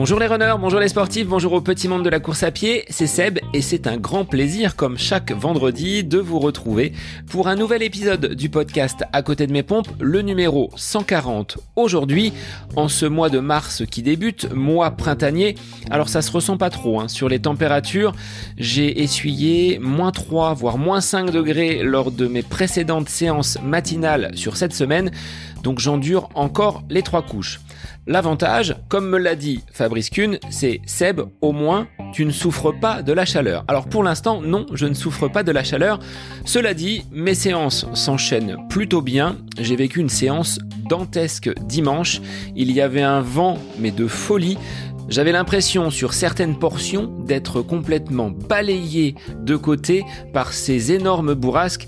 Bonjour les runners, bonjour les sportifs, bonjour au petit monde de la course à pied, c'est Seb et c'est un grand plaisir comme chaque vendredi de vous retrouver pour un nouvel épisode du podcast À côté de mes pompes, le numéro 140. Aujourd'hui, en ce mois de mars qui débute, mois printanier, alors ça se ressent pas trop hein. sur les températures, j'ai essuyé moins 3 voire moins 5 degrés lors de mes précédentes séances matinales sur cette semaine, donc j'endure encore les trois couches. L'avantage, comme me l'a dit Fabrice Kuhn, c'est Seb, au moins, tu ne souffres pas de la chaleur. Alors pour l'instant, non, je ne souffre pas de la chaleur. Cela dit, mes séances s'enchaînent plutôt bien. J'ai vécu une séance dantesque dimanche. Il y avait un vent, mais de folie. J'avais l'impression sur certaines portions d'être complètement balayé de côté par ces énormes bourrasques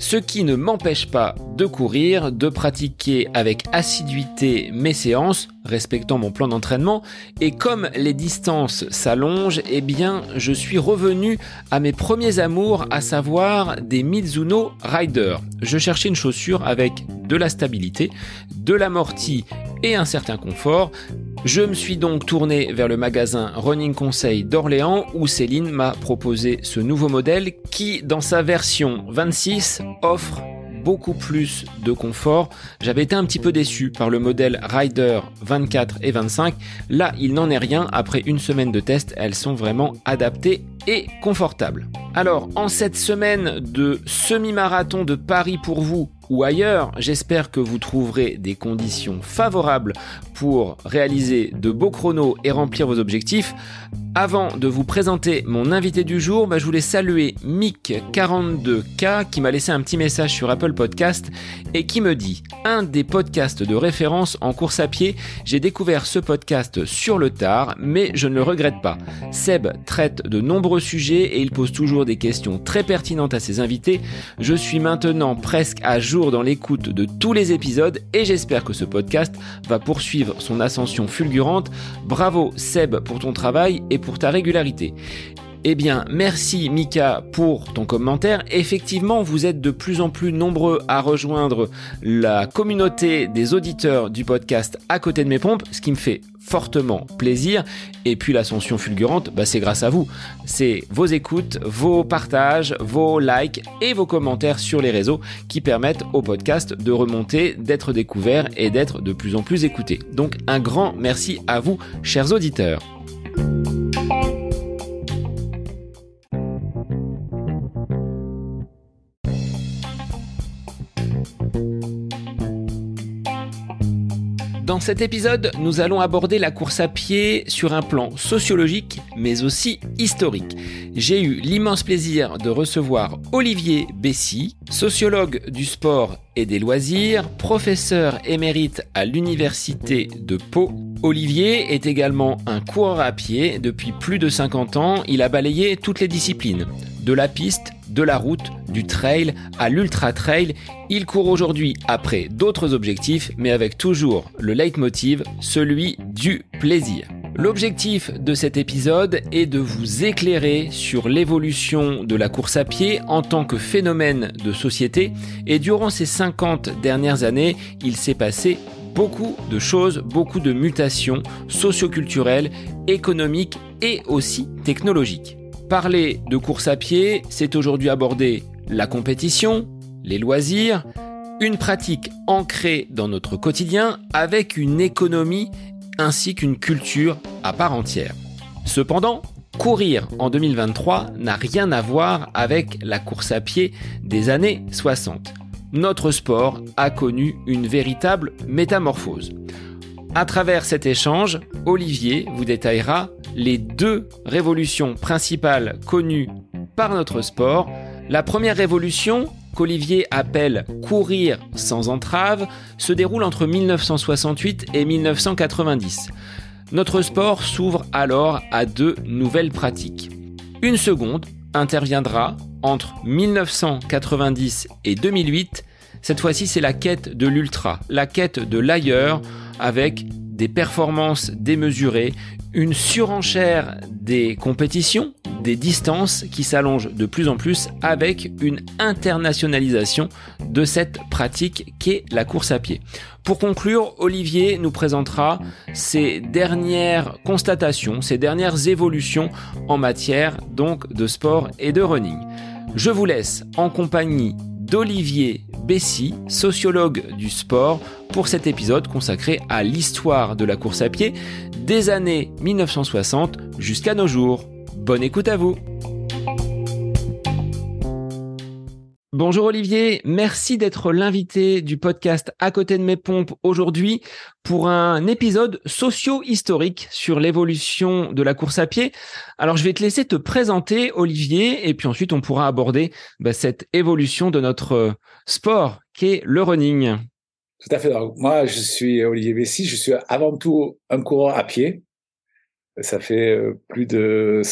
ce qui ne m'empêche pas de courir, de pratiquer avec assiduité mes séances, respectant mon plan d'entraînement, et comme les distances s'allongent, eh bien, je suis revenu à mes premiers amours, à savoir des Mizuno Rider. Je cherchais une chaussure avec de la stabilité, de l'amorti et un certain confort, je me suis donc tourné vers le magasin Running Conseil d'Orléans où Céline m'a proposé ce nouveau modèle qui, dans sa version 26, offre beaucoup plus de confort. J'avais été un petit peu déçu par le modèle Rider 24 et 25. Là, il n'en est rien. Après une semaine de test, elles sont vraiment adaptées et confortables. Alors, en cette semaine de semi-marathon de Paris pour vous, ou ailleurs, j'espère que vous trouverez des conditions favorables pour réaliser de beaux chronos et remplir vos objectifs. Avant de vous présenter mon invité du jour, bah, je voulais saluer Mick42K qui m'a laissé un petit message sur Apple Podcast et qui me dit un des podcasts de référence en course à pied. J'ai découvert ce podcast sur le tard, mais je ne le regrette pas. Seb traite de nombreux sujets et il pose toujours des questions très pertinentes à ses invités. Je suis maintenant presque à jour dans l'écoute de tous les épisodes et j'espère que ce podcast va poursuivre son ascension fulgurante. Bravo Seb pour ton travail et pour ta régularité. Eh bien, merci Mika pour ton commentaire. Effectivement, vous êtes de plus en plus nombreux à rejoindre la communauté des auditeurs du podcast à côté de mes pompes, ce qui me fait fortement plaisir. Et puis l'ascension fulgurante, bah, c'est grâce à vous. C'est vos écoutes, vos partages, vos likes et vos commentaires sur les réseaux qui permettent au podcast de remonter, d'être découvert et d'être de plus en plus écouté. Donc un grand merci à vous, chers auditeurs. Dans cet épisode, nous allons aborder la course à pied sur un plan sociologique, mais aussi historique. J'ai eu l'immense plaisir de recevoir Olivier Bessy, sociologue du sport et des loisirs, professeur émérite à l'université de Pau. Olivier est également un coureur à pied. Depuis plus de 50 ans, il a balayé toutes les disciplines. De la piste, de la route, du trail à l'ultra trail, il court aujourd'hui après d'autres objectifs, mais avec toujours le leitmotiv, celui du plaisir. L'objectif de cet épisode est de vous éclairer sur l'évolution de la course à pied en tant que phénomène de société et durant ces 50 dernières années, il s'est passé beaucoup de choses, beaucoup de mutations socioculturelles, économiques et aussi technologiques. Parler de course à pied, c'est aujourd'hui aborder la compétition, les loisirs, une pratique ancrée dans notre quotidien avec une économie ainsi qu'une culture à part entière. Cependant, courir en 2023 n'a rien à voir avec la course à pied des années 60. Notre sport a connu une véritable métamorphose. À travers cet échange, Olivier vous détaillera les deux révolutions principales connues par notre sport. La première révolution, qu'Olivier appelle courir sans entrave, se déroule entre 1968 et 1990. Notre sport s'ouvre alors à deux nouvelles pratiques. Une seconde interviendra entre 1990 et 2008. Cette fois-ci, c'est la quête de l'ultra, la quête de l'ailleurs avec des performances démesurées, une surenchère des compétitions, des distances qui s'allongent de plus en plus avec une internationalisation de cette pratique qu'est la course à pied. Pour conclure, Olivier nous présentera ses dernières constatations, ses dernières évolutions en matière donc de sport et de running. Je vous laisse en compagnie d'Olivier Bessy, sociologue du sport, pour cet épisode consacré à l'histoire de la course à pied des années 1960 jusqu'à nos jours. Bonne écoute à vous Bonjour Olivier, merci d'être l'invité du podcast À côté de mes pompes aujourd'hui pour un épisode socio-historique sur l'évolution de la course à pied. Alors je vais te laisser te présenter Olivier et puis ensuite on pourra aborder bah, cette évolution de notre sport qu'est le running. Tout à fait. moi je suis Olivier Bessy, je suis avant tout un coureur à pied. Ça fait euh, plus de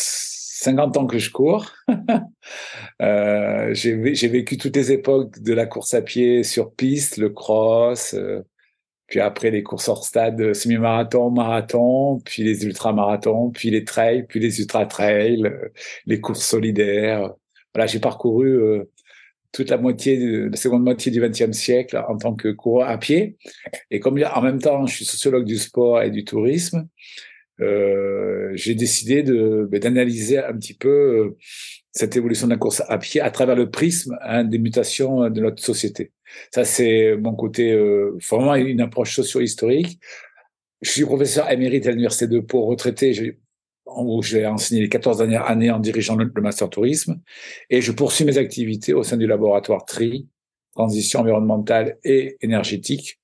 50 ans que je cours. euh, j'ai vécu toutes les époques de la course à pied sur piste, le cross, euh, puis après les courses hors stade, semi-marathon, marathon, puis les ultramarathons, puis les trails, puis les ultra-trails, euh, les courses solidaires. Voilà, j'ai parcouru euh, toute la moitié, la seconde moitié du XXe siècle en tant que coureur à pied. Et comme en même temps, je suis sociologue du sport et du tourisme, euh, j'ai décidé ben, d'analyser un petit peu euh, cette évolution de la course à pied à travers le prisme hein, des mutations de notre société. Ça, c'est mon côté euh, vraiment une approche socio-historique. Je suis professeur émérite à l'université de Pau, retraité. J'ai j'ai enseigné les 14 dernières années en dirigeant le, master tourisme et je poursuis mes activités au sein du laboratoire TRI, transition environnementale et énergétique,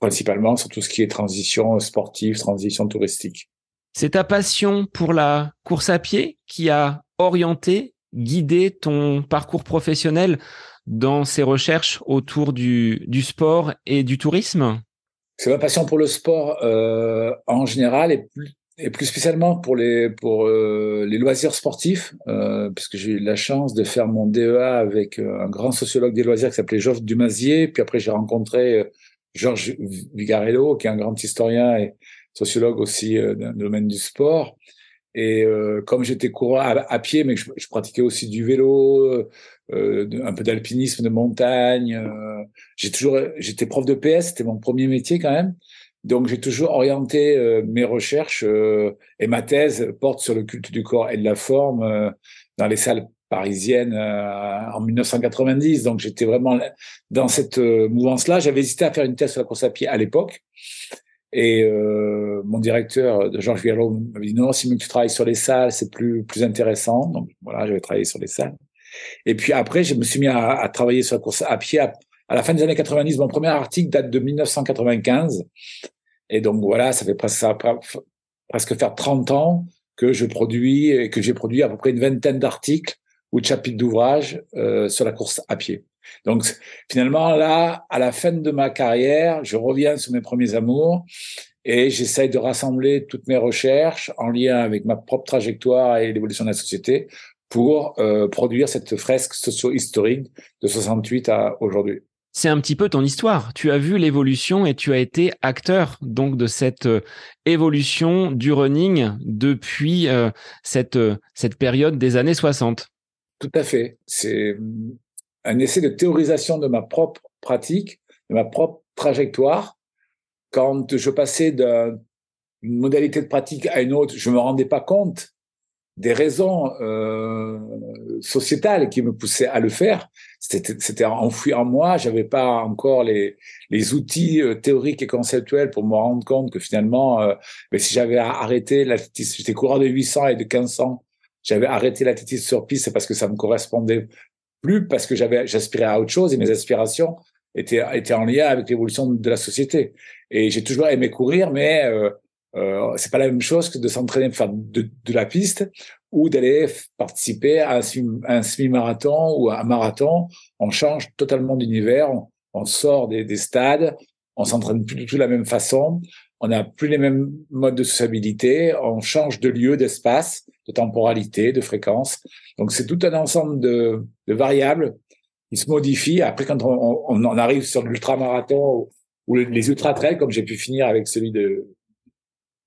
principalement sur tout ce qui est transition sportive, transition touristique. C'est ta passion pour la course à pied qui a orienté, guidé ton parcours professionnel dans ces recherches autour du, du sport et du tourisme? C'est ma passion pour le sport euh, en général et plus, et plus spécialement pour les pour euh, les loisirs sportifs, euh, puisque j'ai eu la chance de faire mon DEA avec un grand sociologue des loisirs qui s'appelait Georges Dumazier. Puis après, j'ai rencontré Georges Vigarello, qui est un grand historien et sociologue aussi euh, dans le domaine du sport. Et euh, comme j'étais coureur à, pied, mais je, je, pratiquais aussi du vélo, euh, un peu d'alpinisme de montagne. Euh, j'ai toujours, j'étais prof de PS, c'était mon premier métier quand même. Donc j'ai toujours orienté euh, mes recherches et ma thèse porte sur le culte du corps et de la forme dans les salles parisiennes en 1990. Donc j'étais vraiment dans cette mouvance-là. J'avais hésité à faire une thèse sur la course à pied à l'époque. Et euh, mon directeur, de Georges Viallo, m'a dit non, si tu travailles sur les salles, c'est plus plus intéressant. Donc voilà, j'avais travaillé sur les salles. Et puis après, je me suis mis à, à travailler sur la course à pied. À, à, la fin des années 90, mon premier article date de 1995. Et donc voilà, ça fait presque, ça presque faire 30 ans que je produis et que j'ai produit à peu près une vingtaine d'articles ou de chapitres d'ouvrages euh, sur la course à pied. Donc finalement, là, à la fin de ma carrière, je reviens sur mes premiers amours et j'essaye de rassembler toutes mes recherches en lien avec ma propre trajectoire et l'évolution de la société pour euh, produire cette fresque socio-historique de 68 à aujourd'hui. C'est un petit peu ton histoire. Tu as vu l'évolution et tu as été acteur donc de cette euh, évolution du running depuis euh, cette, euh, cette période des années 60. Tout à fait. C'est un essai de théorisation de ma propre pratique, de ma propre trajectoire. Quand je passais d'une modalité de pratique à une autre, je me rendais pas compte des raisons euh, sociétales qui me poussaient à le faire. C'était enfoui en moi. J'avais pas encore les, les outils euh, théoriques et conceptuels pour me rendre compte que finalement, euh, mais si j'avais arrêté j'étais coureur de 800 et de 1500, j'avais arrêté l'athlétisme sur piste, parce que ça me correspondait plus parce que j'avais, j'aspirais à autre chose et mes aspirations étaient, étaient en lien avec l'évolution de la société. Et j'ai toujours aimé courir, mais euh, euh, c'est pas la même chose que de s'entraîner faire de, de, la piste ou d'aller participer à un, semi-marathon ou à un marathon. On change totalement d'univers, on, on, sort des, des stades, on s'entraîne plus du tout de la même façon, on n'a plus les mêmes modes de sociabilité, on change de lieu, d'espace, de temporalité, de fréquence. Donc c'est tout un ensemble de, variables qui se modifient. Après, quand on, arrive sur l'ultramarathon ou les ultra trails, comme j'ai pu finir avec celui de,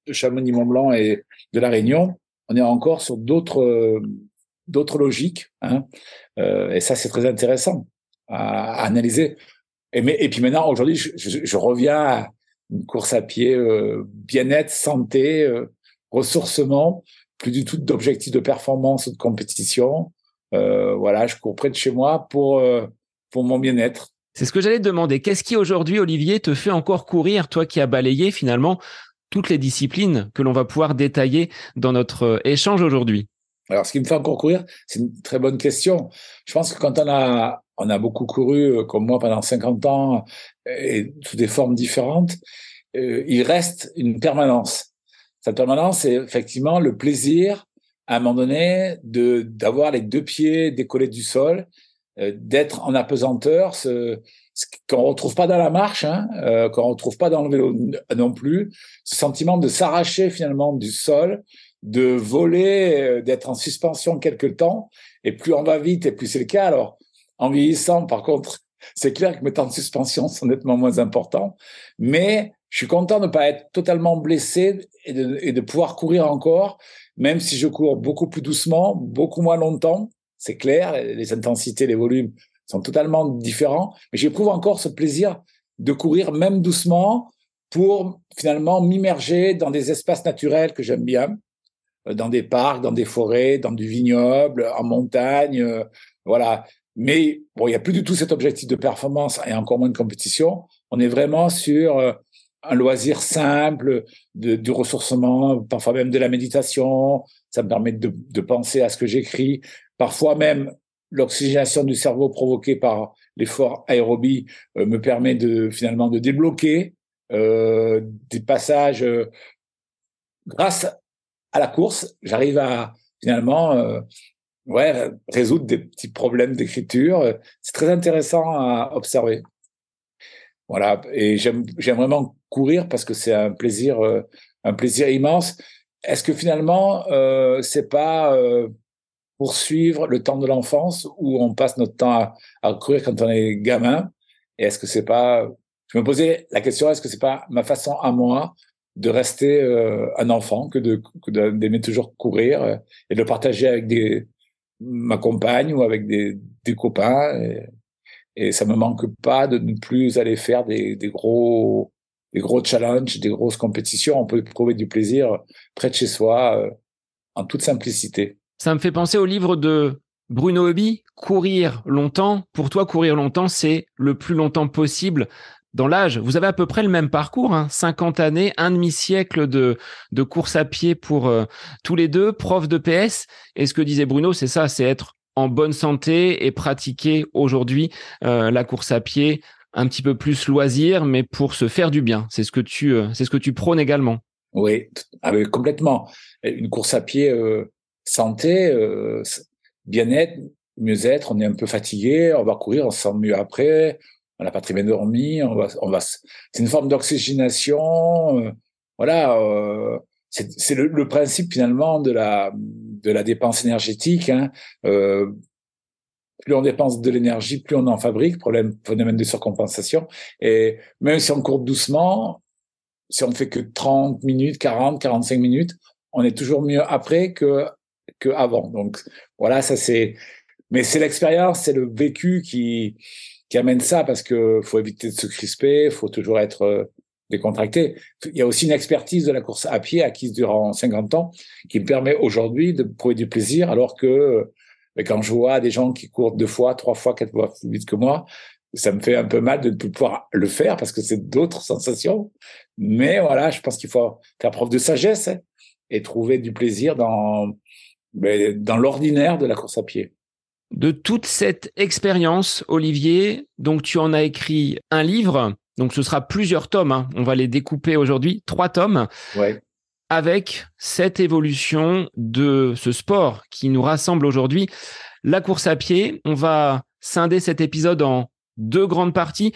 de Chamonix-Mont-Blanc et de La Réunion, on est encore sur d'autres logiques. Hein. Euh, et ça, c'est très intéressant à, analyser. Et, puis maintenant, aujourd'hui, je, je, reviens à une course à pied, euh, bien-être, santé, euh, ressourcement, plus du tout d'objectifs de performance ou de compétition. Euh, voilà, je cours près de chez moi pour, euh, pour mon bien-être. C'est ce que j'allais te demander. Qu'est-ce qui aujourd'hui, Olivier, te fait encore courir, toi qui as balayé finalement toutes les disciplines que l'on va pouvoir détailler dans notre échange aujourd'hui? Alors, ce qui me fait encore courir, c'est une très bonne question. Je pense que quand on a, on a beaucoup couru, euh, comme moi, pendant 50 ans, et sous des formes différentes, euh, il reste une permanence. Cette permanence, c'est effectivement le plaisir, à un moment donné, de d'avoir les deux pieds décollés du sol, euh, d'être en apesanteur, ce, ce qu'on retrouve pas dans la marche, hein, euh, qu'on retrouve pas dans le vélo non plus, ce sentiment de s'arracher finalement du sol, de voler, euh, d'être en suspension quelque temps. Et plus on va vite, et plus c'est le cas. Alors, en vieillissant, par contre, c'est clair que mes temps de suspension sont nettement moins importants. Mais je suis content de ne pas être totalement blessé et de, pouvoir courir encore, même si je cours beaucoup plus doucement, beaucoup moins longtemps. C'est clair, les intensités, les volumes sont totalement différents. Mais j'éprouve encore ce plaisir de courir même doucement pour finalement m'immerger dans des espaces naturels que j'aime bien. Euh, dans des parcs, dans des forêts, dans du vignoble, en montagne, euh, voilà. Mais bon, il n'y a plus du tout cet objectif de performance et encore moins de compétition. On est vraiment sur euh, un loisir simple, de, du ressourcement, parfois même de la méditation. Ça me permet de, de penser à ce que j'écris. Parfois même, l'oxygénation du cerveau provoquée par l'effort aérobie me permet de finalement de débloquer euh, des passages grâce à la course, j'arrive à finalement euh, ouais, résoudre des petits problèmes d'écriture. C'est très intéressant à observer. Voilà, et j'aime vraiment courir parce que c'est un plaisir, euh, un plaisir immense. Est-ce que finalement, euh, c'est pas euh, poursuivre le temps de l'enfance où on passe notre temps à, courir quand on est gamin? Et est-ce que c'est pas, je me posais la question, est-ce que c'est pas ma façon à moi de rester euh, un enfant que de d'aimer toujours courir euh, et de le partager avec des ma compagne ou avec des, des copains et ça me manque pas de ne plus aller faire des, gros des gros challenges des grosses compétitions on peut trouver du plaisir près de chez soi euh, en toute simplicité ça me fait penser au livre de Bruno Hobby, courir longtemps. Pour toi, courir longtemps, c'est le plus longtemps possible dans l'âge. Vous avez à peu près le même parcours, hein, 50 années, un demi-siècle de, de course à pied pour euh, tous les deux, prof de PS. Et ce que disait Bruno, c'est ça, c'est être en bonne santé et pratiquer aujourd'hui euh, la course à pied un petit peu plus loisir, mais pour se faire du bien. C'est ce que tu, euh, c'est ce que tu prônes également. Oui, ah complètement. Une course à pied santé, bien-être, mieux-être. On est un peu fatigué, on va courir, on se sent mieux après on n'a pas très bien dormi, on va, on va, c'est une forme d'oxygénation, euh, voilà. Euh, c'est le, le, principe finalement de la de la dépense énergétique. Hein. Euh, plus on dépense de l'énergie, plus on en fabrique. Problème, phénomène de surcompensation. Et même si on court doucement, si on fait que 30 minutes, 40, 45 minutes, on est toujours mieux après que que avant. Donc voilà, ça c'est. Mais c'est l'expérience, c'est le vécu qui qui amène ça parce que faut éviter de se crisper, faut toujours être euh, décontracté. Il y a aussi une expertise de la course à pied acquise durant 50 ans qui me permet aujourd'hui de trouver du plaisir alors que euh, quand je vois des gens qui courent deux fois, trois fois, quatre fois plus vite que moi, ça me fait un peu mal de ne plus pouvoir le faire parce que c'est d'autres sensations. Mais voilà, je pense qu'il faut faire preuve de sagesse et trouver du plaisir dans, ben, dans l'ordinaire de la course à pied de toute cette expérience, Olivier, donc tu en as écrit un livre, donc ce sera plusieurs tomes, hein. on va les découper aujourd'hui, trois tomes, avec cette évolution de ce sport qui nous rassemble aujourd'hui, la course à pied. On va scinder cet épisode en deux grandes parties.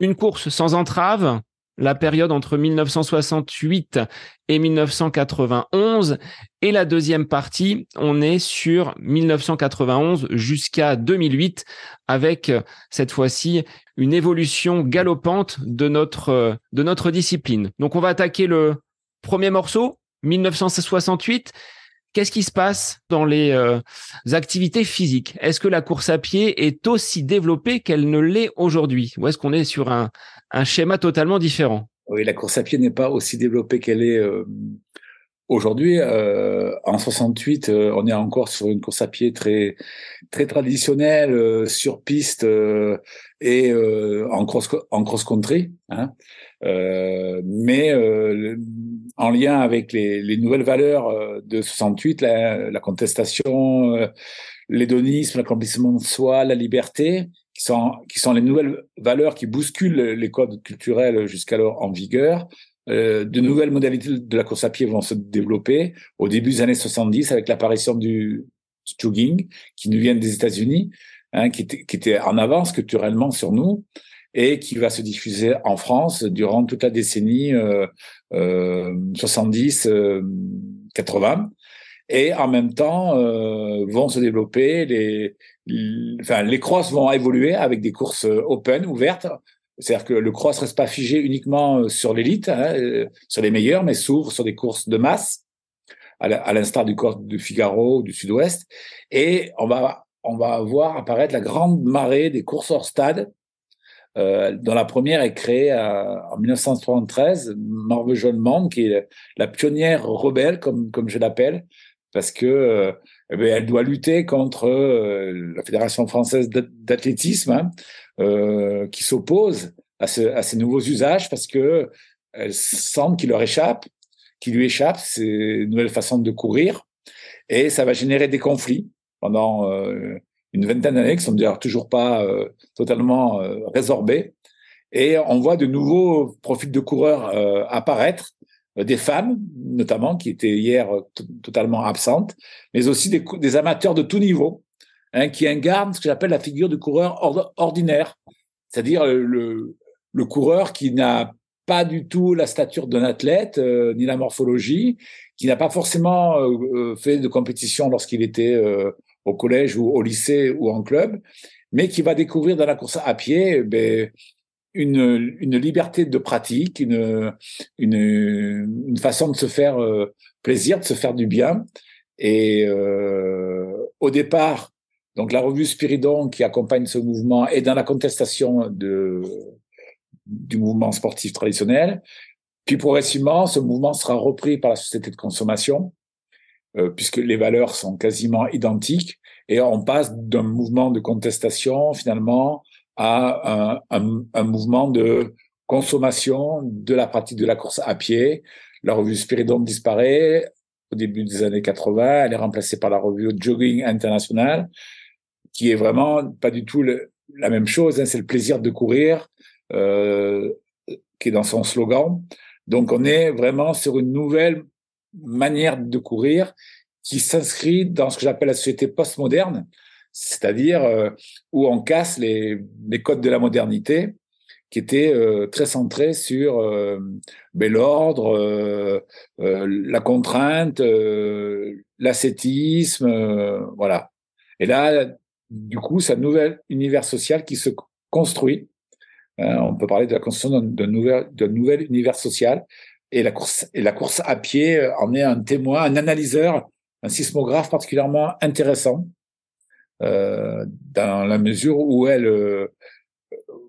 Une course sans entrave, la période entre 1968 et 1991. Et la deuxième partie, on est sur 1991 jusqu'à 2008 avec euh, cette fois-ci une évolution galopante de notre, euh, de notre discipline. Donc on va attaquer le premier morceau, 1968. Qu'est-ce qui se passe dans les euh, activités physiques? Est-ce que la course à pied est aussi développée qu'elle ne l'est aujourd'hui? Ou est-ce qu'on est sur un, un schéma totalement différent Oui, la course à pied n'est pas aussi développée qu'elle est euh, aujourd'hui. Euh, en 68, on est encore sur une course à pied très très traditionnelle sur piste et en cross en cross country. Hein. mais en lien avec les, les nouvelles valeurs euh, de 68, la, la contestation, euh, l'hédonisme, l'accomplissement de soi, la liberté, qui sont, les nouvelles valeurs qui bousculent les codes culturels jusqu'alors en vigueur. Euh, de nouvelles modalités de la course à pied vont se développer au début des années 70 avec l'apparition du, jogging qui nous vient des États-Unis, hein, qui, était, en avance culturellement sur nous et qui va se diffuser en France durant toute la décennie euh, euh, 70, 80. Euh, et en même temps, euh, vont se développer les, enfin, les crosses vont évoluer avec des courses open, ouvertes. C'est-à-dire que le cross reste pas figé uniquement sur l'élite, hein, sur les meilleurs, mais s'ouvre sur des courses de masse, à l'instar du course du Figaro du Sud-Ouest. Et on va, on va voir apparaître la grande marée des courses hors stade, euh, dont la première est créée en 1973, Marve Jeune qui est la pionnière rebelle, comme, comme je l'appelle, parce que euh, eh ben, elle doit lutter contre euh, la Fédération française d'athlétisme, hein, euh, qui s'oppose à, ce, à, ces nouveaux usages, parce que elle semble qu'il leur échappe, qu'il lui échappe, ces nouvelles façons de courir, et ça va générer des conflits pendant une vingtaine d'années qui sont d'ailleurs toujours pas euh, totalement euh, résorbés. Et on voit de nouveaux profils de coureurs euh, apparaître, des femmes notamment qui étaient hier totalement absentes, mais aussi des, amateurs de tout niveau hein, qui incarnent ce que j'appelle la figure du coureur ordinaire, c'est-à-dire le, le coureur qui n'a pas du tout la stature d'un athlète, ni la morphologie, qui n'a pas forcément fait de compétition lorsqu'il était au collège ou au lycée ou en club, mais qui va découvrir dans la course à pied eh ben, une, une liberté de pratique, une, une, une façon de se faire euh, plaisir, de se faire du bien. Et euh, au départ, donc la revue Spiridon qui accompagne ce mouvement est dans la contestation de, du mouvement sportif traditionnel. Puis progressivement, ce mouvement sera repris par la société de consommation euh, puisque les valeurs sont quasiment identiques, et on passe d'un mouvement de contestation finalement à un, un, un, mouvement de consommation de la pratique de la course à pied. La revue Spiridon disparaît au début des années 80, elle est remplacée par la revue Jogging International, qui est vraiment pas du tout la même chose, hein, c'est le plaisir de courir, euh, qui est dans son slogan. Donc on est vraiment sur une nouvelle manière de courir qui s'inscrit dans ce que j'appelle la société postmoderne, c'est-à-dire euh, où on casse les, codes de la modernité qui étaient euh, très centrés sur euh, ben, l'ordre, la contrainte, l'ascétisme, voilà. Et là, du coup, c'est un nouvel univers social qui se construit. on peut parler de la construction d'un nouvel, nouvel univers social et la course à pied en est un témoin, un analyseur, un sismographe particulièrement intéressant dans la mesure où elle euh,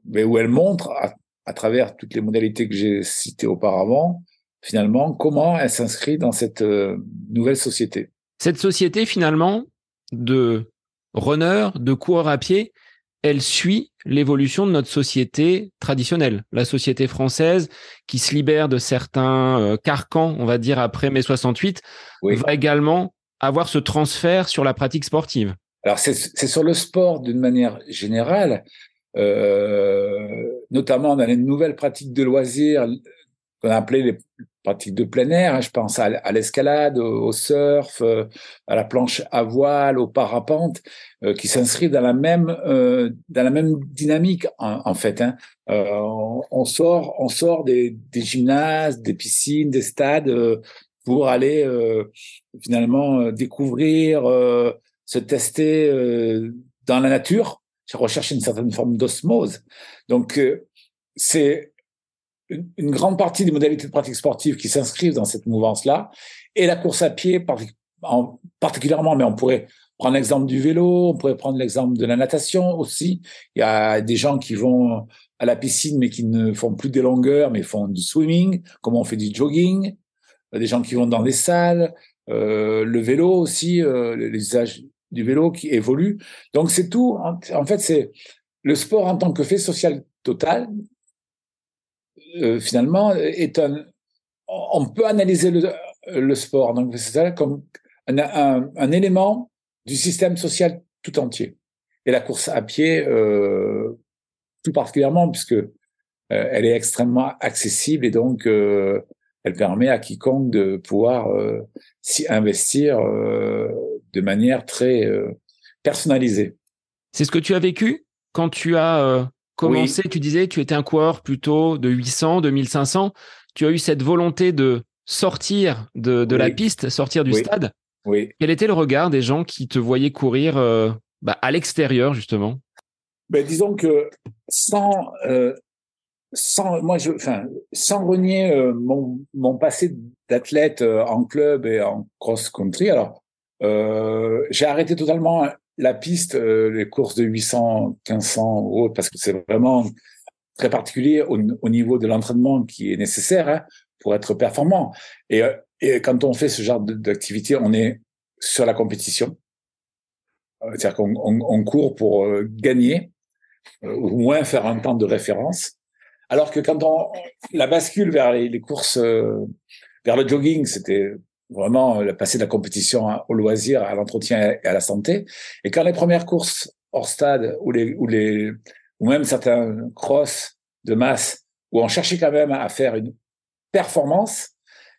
où elle montre à, à, travers toutes les modalités que j'ai citées auparavant finalement comment elle s'inscrit dans cette euh, nouvelle société. Cette société finalement de runners, de coureurs à pied, elle suit l'évolution de notre société traditionnelle, la société française qui se libère de certains euh, carcans, on va dire après mai 68, va également avoir ce transfert sur la pratique sportive. Alors c'est sur le sport d'une manière générale, euh, notamment dans les nouvelles pratiques de loisirs qu'on a appelées les pratiques de plein air. Hein. je pense à, l'escalade, au, surf, euh, à la planche à voile, au parapente, euh, qui s'inscrivent dans la même euh, dans la même dynamique en, fait. Hein. On, sort on sort des, des gymnases, des piscines, des stades pour aller finalement découvrir, se tester dans la nature, rechercher une certaine forme d'osmose. Donc c'est une, grande partie des modalités de pratique sportive qui s'inscrivent dans cette mouvance-là, et la course à pied en, particulièrement, mais on pourrait prendre l'exemple du vélo, on pourrait prendre l'exemple de la natation aussi. Il y a des gens qui vont à la piscine, mais qui ne font plus des longueurs, mais font du swimming, comme on fait du jogging. Des gens qui vont dans des salles, euh, le vélo aussi, euh, l'usage du vélo qui évolue. Donc c'est tout. En fait, c'est le sport en tant que fait social total euh, finalement, est un. On peut analyser le, sport, donc c'est ça comme un, un, un, élément du système social tout entier. Et la course à pied, euh, tout particulièrement, puisque euh, elle est extrêmement accessible et donc elle permet à quiconque de pouvoir s'y investir de manière très personnalisée. C'est ce que tu as vécu quand tu as commencé, tu disais, tu étais un coureur plutôt de 800, de 1500. Tu as eu cette volonté de sortir de, la piste, sortir du stade. Oui. Quel était le regard des gens qui te voyaient courir euh, bah, à l'extérieur, justement? Ben, Disons que sans, euh, sans, moi, je, enfin, sans renier euh, mon, mon passé d'athlète en club et en cross-country, alors j'ai arrêté totalement la piste, euh, les courses de 800, 1500 ou autres, parce que c'est vraiment très particulier au, niveau de l'entraînement qui est nécessaire hein, pour être performant. Et, euh, et, quand on fait ce genre d'activité, on est sur la compétition. Euh, c'est-à-dire qu'on on, on court pour gagner, ou moins faire un temps de référence. Alors que quand on la bascule vers les, les courses, vers le jogging, c'était vraiment passer de la compétition au loisir, à l'entretien et à la santé. Et quand les premières courses hors stade ou les ou les ou même certains cross de masse où on cherchait quand même à faire une performance,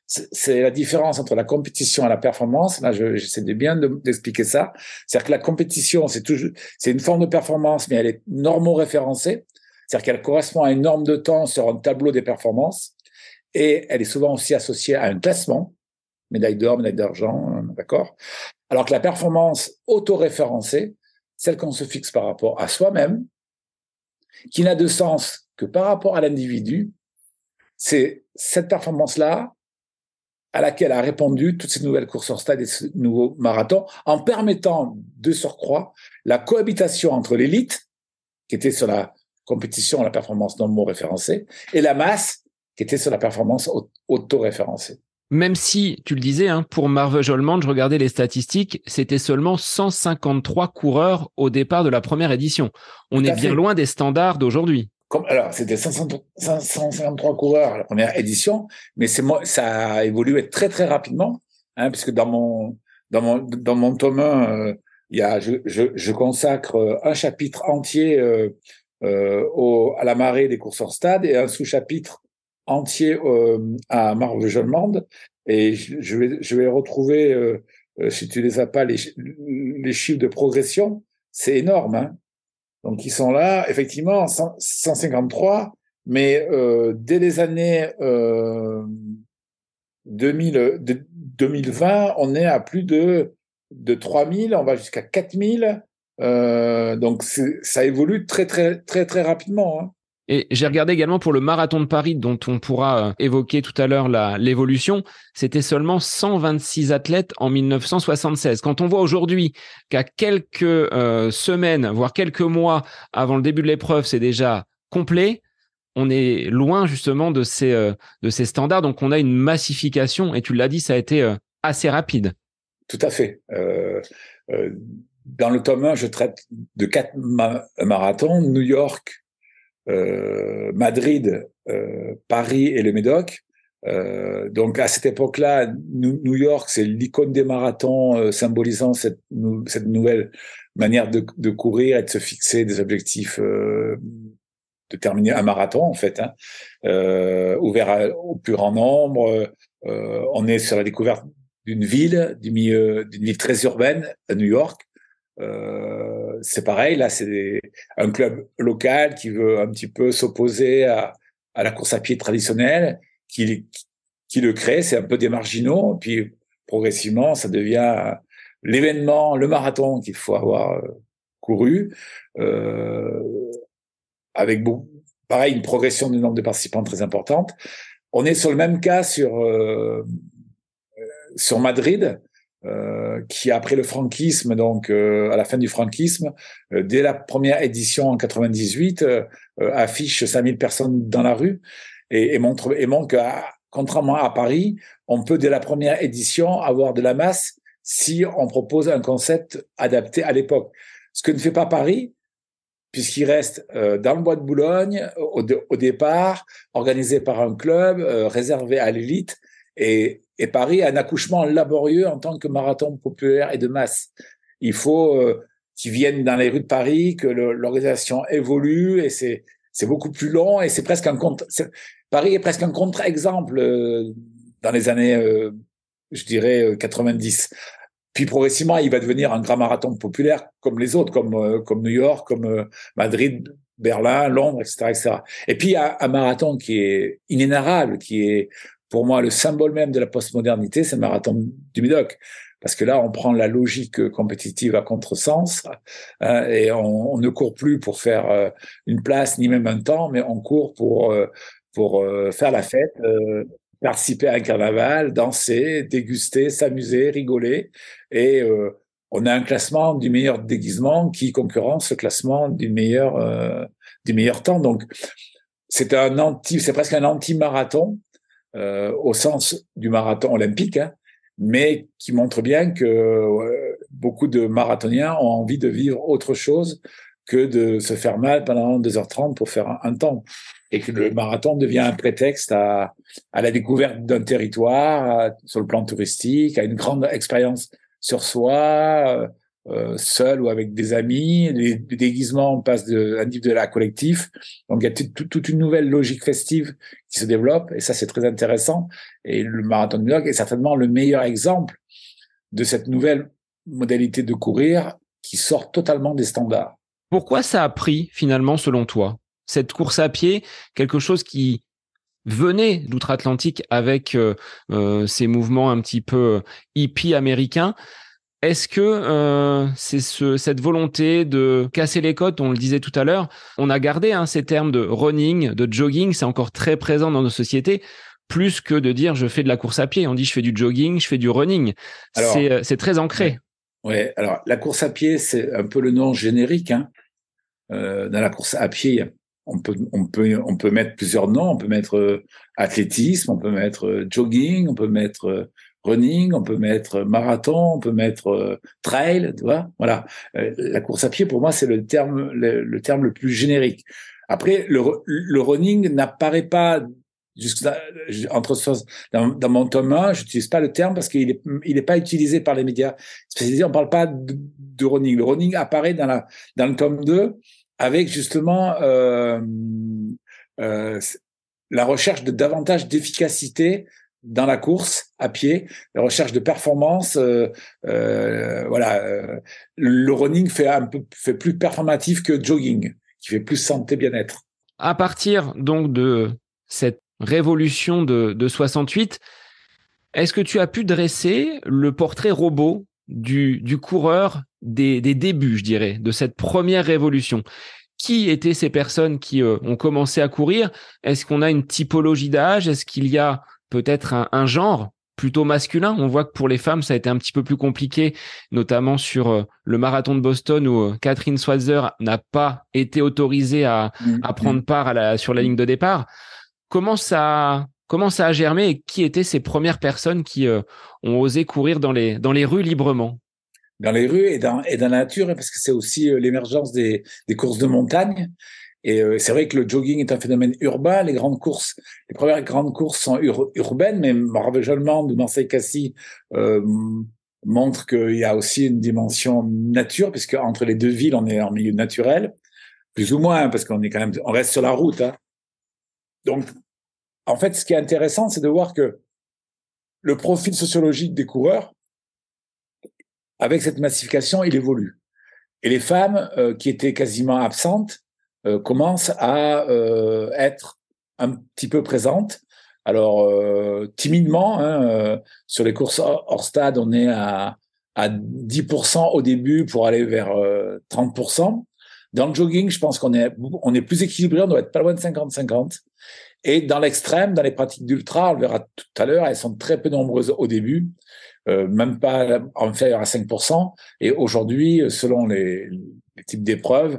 c'est la différence entre la compétition et la performance. Là, j'essaie de bien d'expliquer ça. C'est-à-dire que la compétition, c'est toujours, c'est une forme de performance, mais elle est normo-référencée. C'est-à-dire qu'elle correspond à une norme de temps sur un tableau des performances. Et elle est souvent aussi associée à un classement médaille d'or, médaille d'argent, euh, d'accord. Alors que la performance autoréférencée, celle qu'on se fixe par rapport à soi-même, qui n'a de sens que par rapport à l'individu, c'est cette performance-là à laquelle a répondu toutes ces nouvelles courses en stade et ce nouveau marathon, en permettant de surcroît la cohabitation entre l'élite, qui était sur la compétition, la performance non référencée, et la masse, qui était sur la performance auto-référencée même si, tu le disais, hein, pour Marvel Jolman, je regardais les statistiques, c'était seulement 153 coureurs au départ de la première édition. On est bien loin des standards d'aujourd'hui. Alors, c'était 553 coureurs à la première édition, mais c'est ça a évolué très très rapidement, hein, puisque dans mon dans mon dans mon tome 1, euh, il y a je, je, je, consacre euh, un chapitre entier euh, euh, au, à la marée des courses hors stade et un sous-chapitre entier euh, à Marvel Monde et je vais, je vais retrouver, euh, euh, si tu les as pas, les, les chiffres de progression, c'est énorme. Hein Donc ils sont là, effectivement, 153, mais dès les années euh, 2000, 2020, on est à plus de, de 3000, on va jusqu'à 4000. Euh, donc ça évolue très très très très rapidement. Hein. Et j'ai regardé également pour le marathon de Paris, dont on pourra euh, évoquer tout à l'heure l'évolution. C'était seulement 126 athlètes en 1976. Quand on voit aujourd'hui qu'à quelques euh, semaines, voire quelques mois avant le début de l'épreuve, c'est déjà complet, on est loin justement de ces, euh, standards. Donc on a une massification, et tu l'as dit, ça a été assez rapide. Tout à fait. dans le tome 1, je traite de quatre marathons, New York, Madrid, euh, Paris et le Médoc. Euh, donc à cette époque-là, New York, c'est l'icône des marathons symbolisant cette, cette nouvelle manière de, de, courir et de se fixer des objectifs de terminer un marathon en fait, hein, euh, ouvert au plus grand nombre. Euh, on est sur la découverte d'une ville, d'une ville très urbaine, à New York. Euh, c'est pareil, là, c'est un club local qui veut un petit peu s'opposer à, à la course à pied traditionnelle, qui, qui le crée, c'est un peu des marginaux, puis progressivement, ça devient l'événement, le marathon qu'il faut avoir euh, couru, euh, avec beaucoup, pareil, une progression du nombre de participants très importante. On est sur le même cas sur euh, sur Madrid, euh, qui après le franquisme, donc euh, à la fin du franquisme, euh, dès la première édition en 98, affiche 5000 personnes dans la rue et, montre et montre que contrairement à Paris, on peut dès la première édition avoir de la masse si on propose un concept adapté à l'époque. Ce que ne fait pas Paris, puisqu'il reste euh, dans le bois de Boulogne au, au, départ, organisé par un club, euh, réservé à l'élite, et, et, Paris a un accouchement laborieux en tant que marathon populaire et de masse. Il faut euh, qu'ils viennent dans les rues de Paris, que l'organisation évolue, et c'est beaucoup plus long, et c'est presque un contre. Paris est presque un contre-exemple euh, dans les années, euh, je dirais, 90. Puis progressivement, il va devenir un grand marathon populaire comme les autres, comme comme New York, comme Madrid, Berlin, Londres, etc., etc. Et puis il y a un marathon qui est inénarrable, qui est pour moi le symbole même de la postmodernité, c'est le marathon du Médoc. Parce que là, on prend la logique compétitive à contresens hein, et on, ne court plus pour faire euh, une place ni même un temps, mais on court pour pour faire la fête, participer à un carnaval, danser, déguster, s'amuser, rigoler. Et euh, on a un classement du meilleur déguisement qui concurrence le classement du meilleur euh, du meilleur temps. Donc c'est un anti, c'est presque un anti-marathon euh, au sens du marathon olympique, hein, mais qui montre bien que euh, beaucoup de marathoniens ont envie de vivre autre chose que de se faire mal pendant 2h30 pour faire un temps. Et que le marathon devient un prétexte à, à la découverte d'un territoire sur le plan touristique, à une grande expérience sur soi, euh, seul ou avec des amis. Les, déguisements passent d'un livre de la collectif. Donc il y a toute une nouvelle logique festive qui se développe et ça c'est très intéressant. Et le marathon de New York est certainement le meilleur exemple de cette nouvelle modalité de courir qui sort totalement des standards. Pourquoi ça a pris finalement selon toi? Cette course à pied, quelque chose qui venait d'outre-Atlantique avec euh, euh, ces mouvements un petit peu euh, hippie américains. Est-ce que c'est ce, cette volonté de casser les codes, on le disait tout à l'heure, on a gardé hein, ces termes de running, de jogging, c'est encore très présent dans nos sociétés, plus que de dire je fais de la course à pied. On dit je fais du jogging, je fais du running. C'est très ancré. Ouais, alors la course à pied, c'est un peu le nom générique. Hein. dans la course à pied, on peut, on peut, on peut mettre plusieurs noms. On peut mettre euh, athlétisme, on peut mettre euh, jogging, on peut mettre euh, running, on peut mettre marathon, on peut mettre trail, tu vois. Voilà. la course à pied, pour moi, c'est le terme, le, terme le plus générique. Après, le, running n'apparaît pas jusque entre dans, dans mon tome 1, j'utilise pas le terme parce qu'il est il est pas utilisé par les médias spécialisés. On parle pas de, running. Le running apparaît dans la dans le tome 2 avec justement euh, euh, la recherche de davantage d'efficacité dans la course à pied, la recherche de performance. Euh, euh voilà, euh, le running fait un peu fait plus performatif que jogging, qui fait plus santé bien-être. À partir donc de cette révolution de, de 68, est-ce que tu as pu dresser le portrait robot du, du coureur des, des, débuts, je dirais, de cette première révolution? Qui étaient ces personnes qui ont commencé à courir? Est-ce qu'on a une typologie d'âge? Est-ce qu'il y a peut-être un, un, genre plutôt masculin On voit que pour les femmes, ça a été un petit peu plus compliqué, notamment sur euh, le marathon de Boston où euh, Catherine Switzer n'a pas été autorisée à, mmh, à prendre part à la, sur la ligne de départ. Comment ça Comment ça a germé et qui étaient ces premières personnes qui euh, ont osé courir dans les, dans les rues librement? Dans les rues et dans, et dans la nature, parce que c'est aussi l'émergence des, des courses de montagne. Et euh, c'est vrai que le jogging est un phénomène urbain. Les grandes courses, les premières grandes courses sont urbaines, mais Marvejolement de Marseille-Cassis euh, montre qu'il y a aussi une dimension nature, puisque entre les deux villes, on est en milieu naturel. plus ou moins, parce qu'on est quand même, on reste sur la route. Hein. Donc, en fait, ce qui est intéressant, c'est de voir que le profil sociologique des coureurs, avec cette massification, il évolue. Et les femmes euh, qui étaient quasiment absentes euh, commencent à euh, être un petit peu présentes. Alors, timidement, hein, sur les courses hors stade, on est à, à 10% au début pour aller vers 30%. Dans le jogging, je pense qu'on est, on est plus équilibré, on doit être pas loin de 50-50. Et dans l'extrême, dans les pratiques d'ultra, on le verra tout à l'heure, elles sont très peu nombreuses au début, euh, même pas inférieures à 5%. Et aujourd'hui, selon les, types d'épreuves, euh,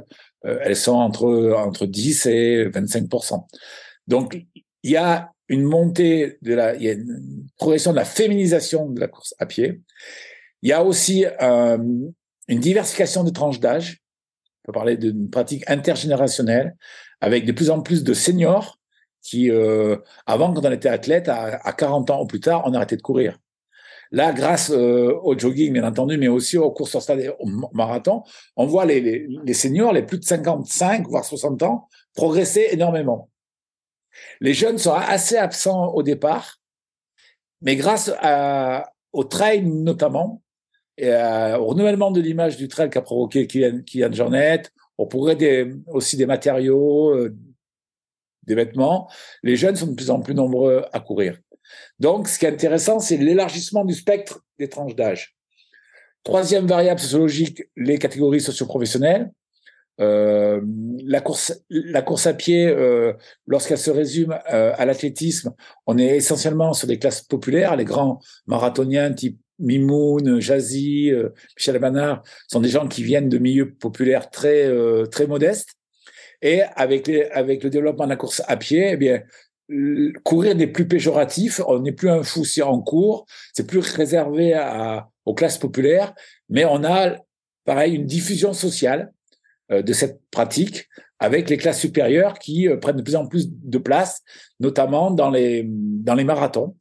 elles sont entre, entre 10 et 25%. Donc, il y a une montée de la, progression de la féminisation de la course à pied. Il y a aussi euh, une diversification de tranches d'âge. On peut parler d'une pratique intergénérationnelle avec de plus en plus de seniors qui, euh, avant, quand on était athlète, à, 40 ans ou plus tard, on arrêtait de courir. Là, grâce euh, au jogging, bien entendu, mais aussi aux courses sur stade au marathon, on voit les, seniors, les plus de 55, voire 60 ans, progresser énormément. Les jeunes sont assez absents au départ, mais grâce à, au trail notamment, et au renouvellement de l'image du trail qu'a provoqué Kylian, Kylian Jornet, on pourrait des, aussi des matériaux, euh, des vêtements, les jeunes sont de plus en plus nombreux à courir. Donc, ce qui est intéressant, c'est l'élargissement du spectre des tranches d'âge. Troisième variable sociologique, les catégories socioprofessionnelles. Euh, la course, à pied, euh, lorsqu'elle se résume euh, à l'athlétisme, on est essentiellement sur des classes populaires. Les grands marathoniens type Mimoun, Jazzy, Michel Banard sont des gens qui viennent de milieux populaires très très modestes. Et avec le développement de la course à pied, eh bien, courir n'est plus péjoratif, on n'est plus un fou si on court, c'est plus réservé à, aux classes populaires, mais on a, pareil, une diffusion sociale euh, de cette pratique avec les classes supérieures qui euh, prennent de plus en plus de place, notamment dans les, dans les marathons,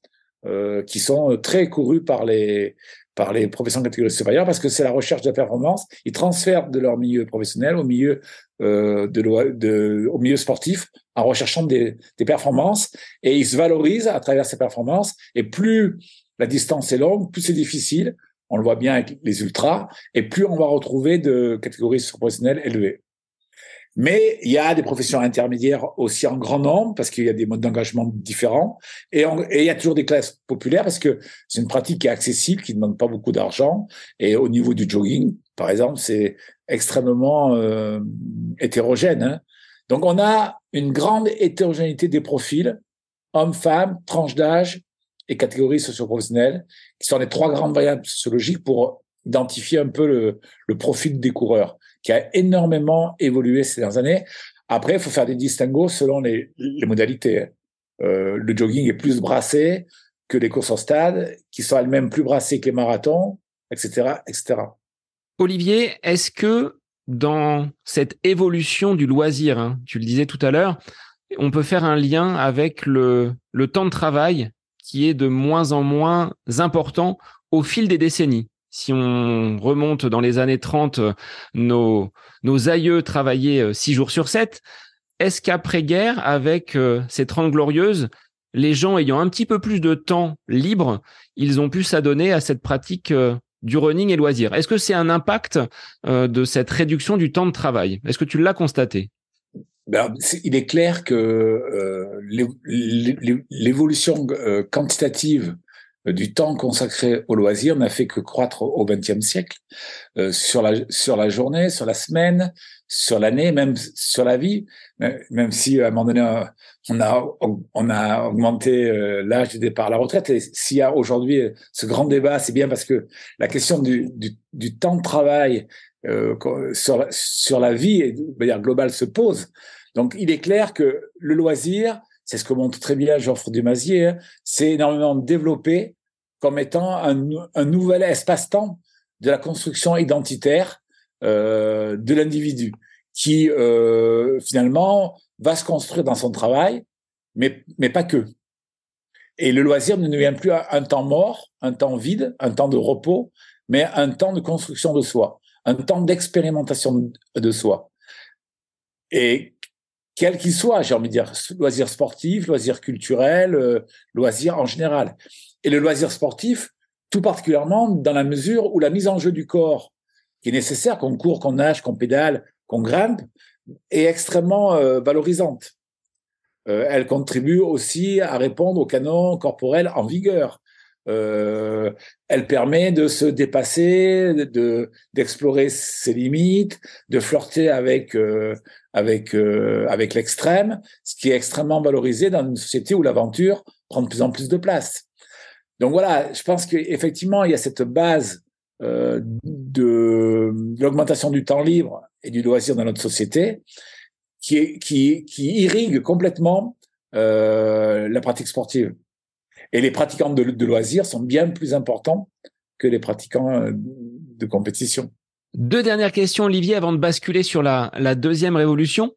euh, qui sont très courus par les, par les professions de catégorie supérieure parce que c'est la recherche de performance. Ils transfèrent de leur milieu professionnel au milieu euh, de, de, au milieu sportif en recherchant des, des, performances et ils se valorisent à travers ces performances. Et plus la distance est longue, plus c'est difficile. On le voit bien avec les ultras et plus on va retrouver de catégories professionnelles élevées. Mais il y a des professions intermédiaires aussi en grand nombre parce qu'il y a des modes d'engagement différents et, il y a toujours des classes populaires parce que c'est une pratique qui est accessible, qui ne demande pas beaucoup d'argent et au niveau du jogging, par exemple, c'est extrêmement euh, hétérogène. Hein. Donc on a une grande hétérogénéité des profils, hommes, femmes, tranches d'âge et catégories socioprofessionnelles, qui sont les trois grandes variables sociologiques pour identifier un peu le, le profil des coureurs qui a énormément évolué ces dernières années. Après, il faut faire des distinguos selon les, modalités. Hein. Euh, le jogging est plus brassé que les courses en stade, qui sont elles-mêmes plus brassées que les marathons, etc., etc. Olivier, est-ce que dans cette évolution du loisir, hein, tu le disais tout à l'heure, on peut faire un lien avec le temps de travail qui est de moins en moins important au fil des décennies? Si on remonte dans les années 30, nos, nos aïeux travaillaient 6 euh, jours sur 7. Est-ce qu'après-guerre, avec euh, ces 30 glorieuses, les gens ayant un petit peu plus de temps libre, ils ont pu s'adonner à cette pratique euh, du running et loisir Est-ce que c'est un impact de cette réduction du temps de travail? Est-ce que tu l'as constaté? Ben, il est clair que l'évolution quantitative euh, du temps consacré au loisir n'a fait que croître au XXe siècle, euh, sur la sur la journée, sur la semaine, sur l'année, même sur la vie. Même si à un moment donné on a on a augmenté euh, l'âge du départ à la retraite. Et s'il y a aujourd'hui ce grand débat, c'est bien parce que la question du du, du temps de travail euh, sur sur la vie dire globale se pose. Donc il est clair que le loisir c'est ce que montre très bien Geoffre Dumazier, hein. c'est énormément développé comme étant un, un nouvel espace-temps de la construction identitaire euh, de l'individu, qui euh, finalement va se construire dans son travail, mais, mais pas que. Et le loisir ne devient plus un temps mort, un temps vide, un temps de repos, mais un temps de construction de soi, un temps d'expérimentation de soi. et quel qu'il soit, j'ai envie de dire, loisirs sportifs, loisirs culturels, euh, loisirs en général. Et le loisir sportif, tout particulièrement dans la mesure où la mise en jeu du corps, qui est nécessaire, qu'on court, qu'on nage, qu'on pédale, qu'on grimpe, est extrêmement euh, valorisante. Euh, elle contribue aussi à répondre au canon corporel en vigueur. Euh, elle permet de se dépasser, de d'explorer ses limites, de flirter avec euh, avec euh, avec l'extrême, ce qui est extrêmement valorisé dans une société où l'aventure prend de plus en plus de place. Donc voilà, je pense qu'effectivement il y a cette base euh, de, de l'augmentation du temps libre et du loisir dans notre société qui, qui, qui irrigue complètement euh, la pratique sportive. Et les pratiquants de, de, loisirs sont bien plus importants que les pratiquants euh, de compétition. Deux dernières questions, Olivier, avant de basculer sur la, la deuxième révolution.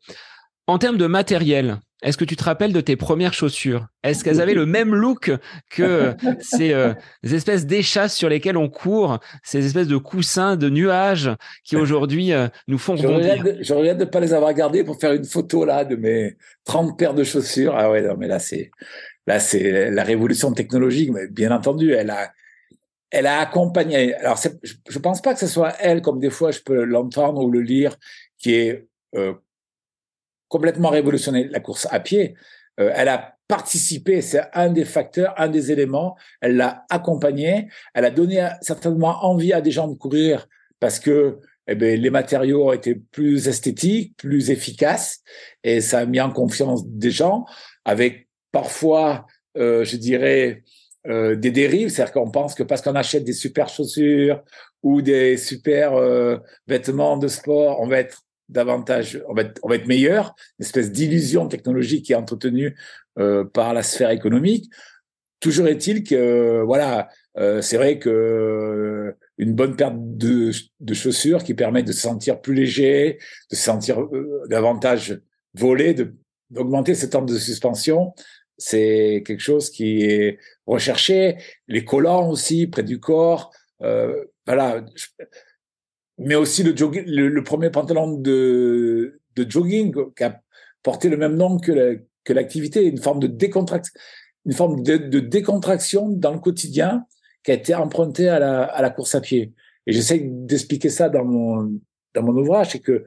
En termes de matériel, est-ce que tu te rappelles de tes premières chaussures? Est-ce qu'elles avaient le même look que ces, euh, espèces d'échasses sur lesquelles on court, ces espèces de coussins de nuages qui aujourd'hui euh, nous font rebondir Je regrette de ne pas les avoir gardés pour faire une photo là de mes 30 paires de chaussures. Ah ouais, non, mais là c'est là c'est la révolution technologique, mais bien entendu, elle a elle a accompagné. Alors je, ne pense pas que ce soit elle, comme des fois je peux l'entendre ou le lire, qui est euh, complètement révolutionné la course à pied. Euh, elle a participé, c'est un des facteurs, un des éléments. Elle l'a accompagné. Elle a donné certainement envie à des gens de courir parce que eh bien, les matériaux été plus esthétiques, plus efficaces, et ça a mis en confiance des gens, avec parfois, euh, je dirais, euh, des dérives, c'est-à-dire qu'on pense que parce qu'on achète des super chaussures ou des super euh, vêtements de sport, on va être davantage, on va être, meilleur, une espèce d'illusion technologique qui est entretenue par la sphère économique. Toujours est-il que, voilà, c'est vrai que une bonne paire de, chaussures qui permet de se sentir plus léger, de se sentir davantage volé, d'augmenter ce temps de suspension, c'est quelque chose qui est recherché. Les collants aussi près du corps, euh, voilà mais aussi le, jogging, le, premier pantalon de, jogging qui a porté le même nom que l'activité, une forme de décontraction, une forme de, de, décontraction dans le quotidien qui a été empruntée à la, à la course à pied. Et j'essaie d'expliquer ça dans mon, dans mon ouvrage, c'est que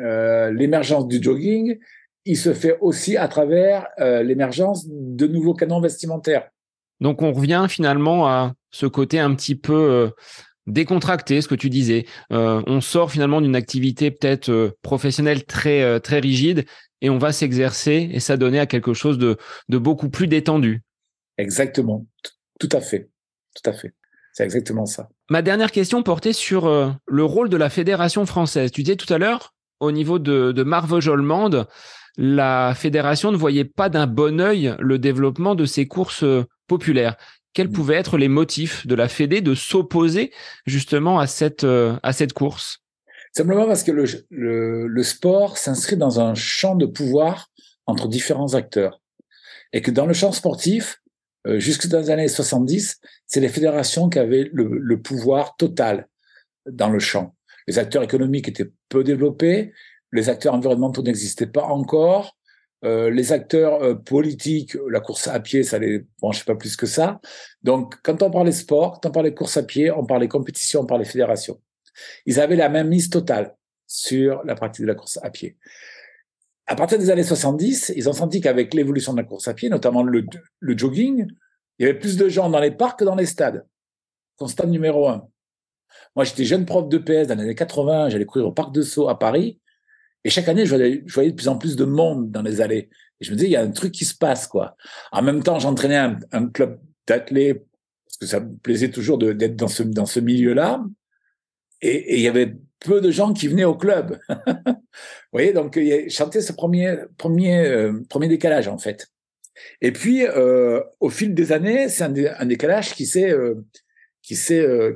euh, l'émergence du jogging, il se fait aussi à travers euh, l'émergence de nouveaux canons vestimentaires. Donc on revient finalement à ce côté un petit peu euh, décontracté, ce que tu disais. Euh, on sort finalement d'une activité peut-être professionnelle très très rigide et on va s'exercer et s'adonner à quelque chose de, de beaucoup plus détendu. Exactement, tout à fait, tout à fait. C'est exactement ça. Ma dernière question portait sur le rôle de la fédération française. Tu disais tout à l'heure, au niveau de, de la fédération ne voyait pas d'un bon œil le développement de ces courses populaires quels pouvaient être les motifs de la Fédé de s'opposer justement à cette, euh, à cette course? Simplement parce que le, le, sport s'inscrit dans un champ de pouvoir entre différents acteurs. Et que dans le champ sportif, euh, jusque dans les années 70, c'est les fédérations qui avaient le, le pouvoir total dans le champ. Les acteurs économiques étaient peu développés, les acteurs environnementaux n'existaient pas encore, euh, les acteurs euh, politiques, la course à pied, ça les branchait pas plus que ça. Donc, quand on parlait sport, quand on parlait course à pied, on parlait compétition, on parlait fédération. Ils avaient la même mise totale sur la pratique de la course à pied. À partir des années 70, ils ont senti qu'avec l'évolution de la course à pied, notamment le, le jogging, il y avait plus de gens dans les parcs que dans les stades. Constat numéro un. Moi, j'étais jeune prof de PS dans les années 80, j'allais courir au parc de Sceaux à Paris. Et chaque année, je voyais, de plus en plus de monde dans les allées. Et je me disais, il y a un truc qui se passe, quoi. En même temps, j'entraînais un, club d'athlètes parce que ça me plaisait toujours d'être dans ce, dans ce milieu-là. Et, il y avait peu de gens qui venaient au club. Vous voyez, donc chanter ce premier, premier, euh, premier décalage, en fait. Et puis, euh, au fil des années, c'est un, décalage qui s'est, euh, qui